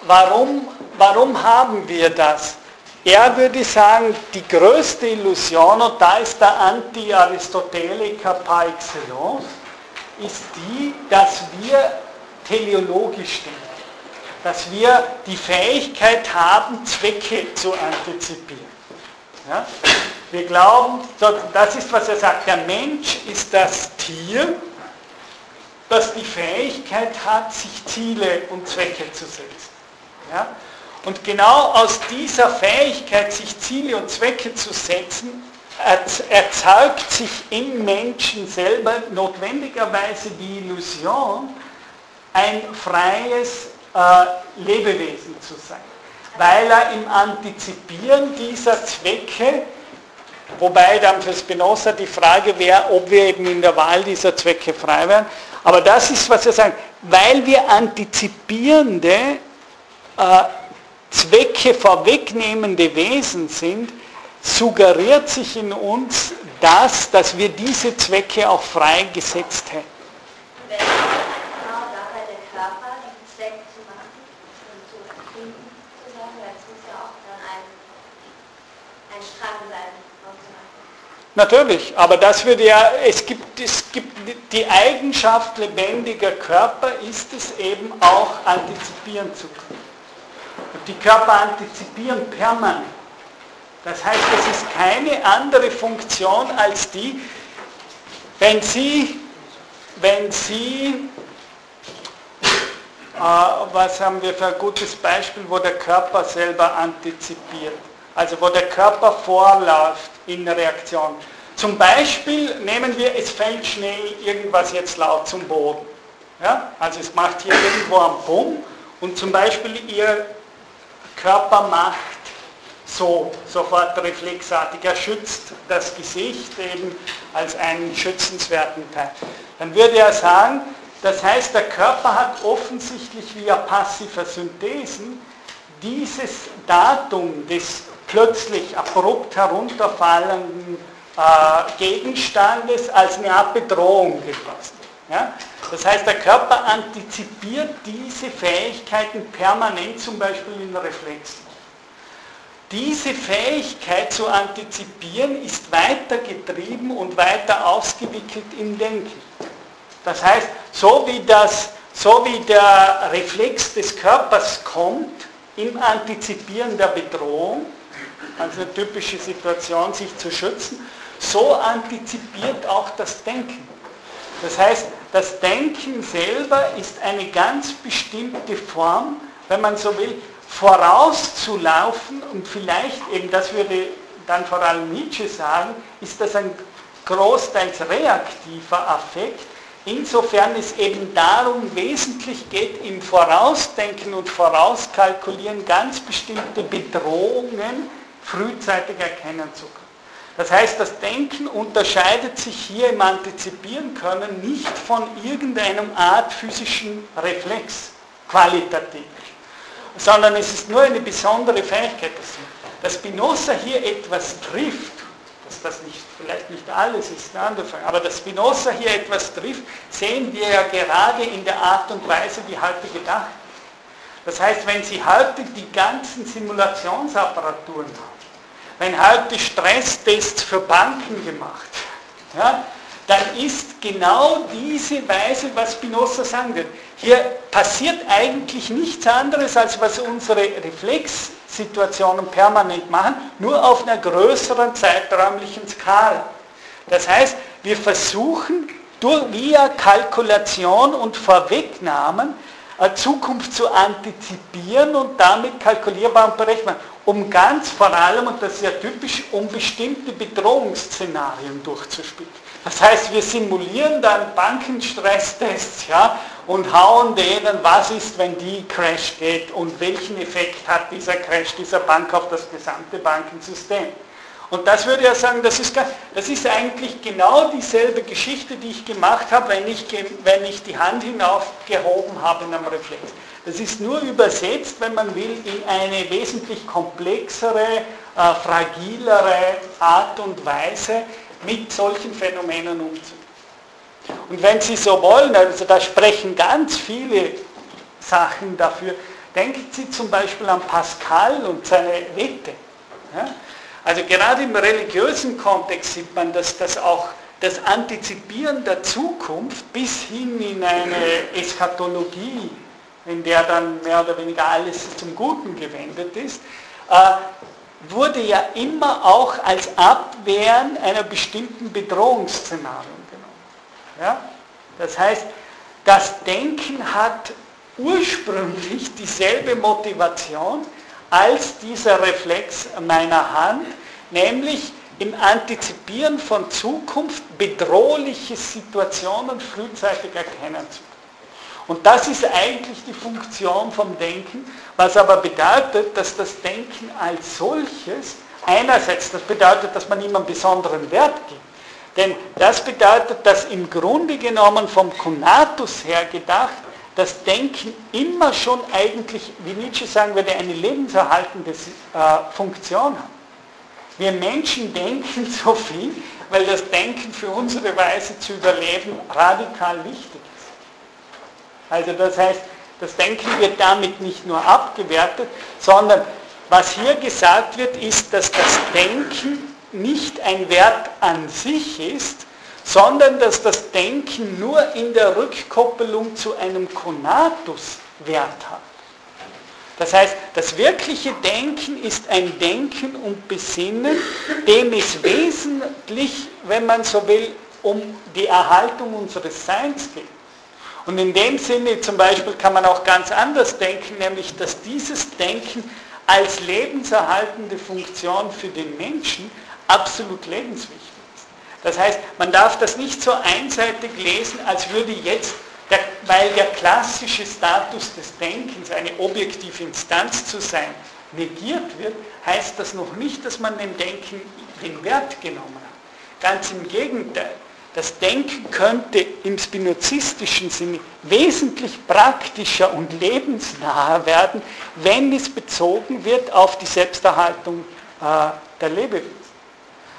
warum, warum haben wir das? Er würde sagen, die größte Illusion, und da ist der Anti-Aristoteliker par excellence, ist die, dass wir teleologisch denken. Dass wir die Fähigkeit haben, Zwecke zu antizipieren. Ja? Wir glauben, das ist, was er sagt, der Mensch ist das Tier, das die Fähigkeit hat, sich Ziele und Zwecke zu setzen. Ja? Und genau aus dieser Fähigkeit, sich Ziele und Zwecke zu setzen, erzeugt sich im Menschen selber notwendigerweise die Illusion, ein freies äh, Lebewesen zu sein weil er im Antizipieren dieser Zwecke, wobei dann für Spinoza die Frage wäre, ob wir eben in der Wahl dieser Zwecke frei wären, aber das ist, was er sagt, weil wir antizipierende, äh, Zwecke vorwegnehmende Wesen sind, suggeriert sich in uns das, dass wir diese Zwecke auch frei gesetzt hätten. Natürlich, aber das würde ja, es gibt, es gibt die Eigenschaft lebendiger Körper ist es eben auch antizipieren zu können. Die Körper antizipieren permanent. Das heißt, es ist keine andere Funktion als die, wenn Sie, wenn Sie, äh, was haben wir für ein gutes Beispiel, wo der Körper selber antizipiert, also wo der Körper vorläuft in der Reaktion. Zum Beispiel nehmen wir, es fällt schnell irgendwas jetzt laut zum Boden. Ja? Also es macht hier irgendwo einen Bumm und zum Beispiel Ihr Körper macht so, sofort reflexartig. Er schützt das Gesicht eben als einen schützenswerten Teil. Dann würde er sagen, das heißt, der Körper hat offensichtlich via passiver Synthesen dieses Datum des plötzlich abrupt herunterfallenden äh, Gegenstandes als eine Art Bedrohung geschlossen. Ja? Das heißt, der Körper antizipiert diese Fähigkeiten permanent, zum Beispiel in Reflexen. Diese Fähigkeit zu antizipieren ist weiter getrieben und weiter ausgewickelt im Denken. Das heißt, so wie, das, so wie der Reflex des Körpers kommt im Antizipieren der Bedrohung, also eine typische Situation, sich zu schützen, so antizipiert auch das Denken. Das heißt, das Denken selber ist eine ganz bestimmte Form, wenn man so will, vorauszulaufen und vielleicht eben, das würde dann vor allem Nietzsche sagen, ist das ein großteils reaktiver Affekt, insofern es eben darum wesentlich geht, im Vorausdenken und Vorauskalkulieren ganz bestimmte Bedrohungen frühzeitig erkennen zu können. Das heißt, das Denken unterscheidet sich hier im Antizipieren können nicht von irgendeinem Art physischen Reflex qualitativ sondern es ist nur eine besondere Fähigkeit, dass Spinoza hier etwas trifft, dass das nicht, vielleicht nicht alles ist, aber dass Spinoza hier etwas trifft, sehen wir ja gerade in der Art und Weise, wie heute gedacht Das heißt, wenn Sie heute die ganzen Simulationsapparaturen haben, wenn heute Stresstests für Banken gemacht, ja, dann ist genau diese Weise, was Spinoza sagen wird. Hier passiert eigentlich nichts anderes, als was unsere Reflexsituationen permanent machen, nur auf einer größeren zeiträumlichen Skala. Das heißt, wir versuchen durch, via Kalkulation und Vorwegnahmen Zukunft zu antizipieren und damit kalkulierbar und berechenbar, um ganz vor allem, und das ist ja typisch, um bestimmte Bedrohungsszenarien durchzuspielen. Das heißt, wir simulieren dann Bankenstresstests ja, und hauen denen, was ist, wenn die Crash geht und welchen Effekt hat dieser Crash dieser Bank auf das gesamte Bankensystem. Und das würde ja sagen, das ist, das ist eigentlich genau dieselbe Geschichte, die ich gemacht habe, wenn ich, wenn ich die Hand hinaufgehoben habe in einem Reflex. Das ist nur übersetzt, wenn man will, in eine wesentlich komplexere, äh, fragilere Art und Weise, mit solchen Phänomenen umzugehen. Und wenn Sie so wollen, also da sprechen ganz viele Sachen dafür, denken Sie zum Beispiel an Pascal und seine Wette. Ja? Also gerade im religiösen Kontext sieht man, dass das auch das Antizipieren der Zukunft bis hin in eine Eschatologie, in der dann mehr oder weniger alles zum Guten gewendet ist, äh, wurde ja immer auch als Abwehren einer bestimmten Bedrohungsszenarium genommen. Ja? Das heißt, das Denken hat ursprünglich dieselbe Motivation als dieser Reflex meiner Hand, nämlich im Antizipieren von Zukunft bedrohliche Situationen frühzeitig erkennen zu können. Und das ist eigentlich die Funktion vom Denken, was aber bedeutet, dass das Denken als solches einerseits, das bedeutet, dass man ihm einen besonderen Wert gibt. Denn das bedeutet, dass im Grunde genommen vom Konatus her gedacht, das Denken immer schon eigentlich, wie Nietzsche sagen würde, eine lebenserhaltende äh, Funktion hat. Wir Menschen denken so viel, weil das Denken für unsere Weise zu überleben radikal wichtig ist. Also das heißt, das Denken wird damit nicht nur abgewertet, sondern was hier gesagt wird, ist, dass das Denken nicht ein Wert an sich ist, sondern dass das Denken nur in der Rückkoppelung zu einem Konatus Wert hat. Das heißt, das wirkliche Denken ist ein Denken und Besinnen, dem es wesentlich, wenn man so will, um die Erhaltung unseres Seins geht. Und in dem Sinne zum Beispiel kann man auch ganz anders denken, nämlich dass dieses Denken als lebenserhaltende Funktion für den Menschen absolut lebenswichtig ist. Das heißt, man darf das nicht so einseitig lesen, als würde jetzt, der, weil der klassische Status des Denkens, eine objektive Instanz zu sein, negiert wird, heißt das noch nicht, dass man dem Denken den Wert genommen hat. Ganz im Gegenteil. Das Denken könnte im spinozistischen Sinne wesentlich praktischer und lebensnaher werden, wenn es bezogen wird auf die Selbsterhaltung äh, der Lebewesen.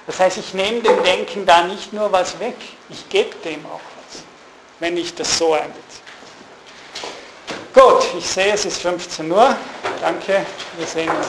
Das heißt, ich nehme dem Denken da nicht nur was weg, ich gebe dem auch was, wenn ich das so einbeziehe. Gut, ich sehe, es ist 15 Uhr. Danke, wir sehen uns.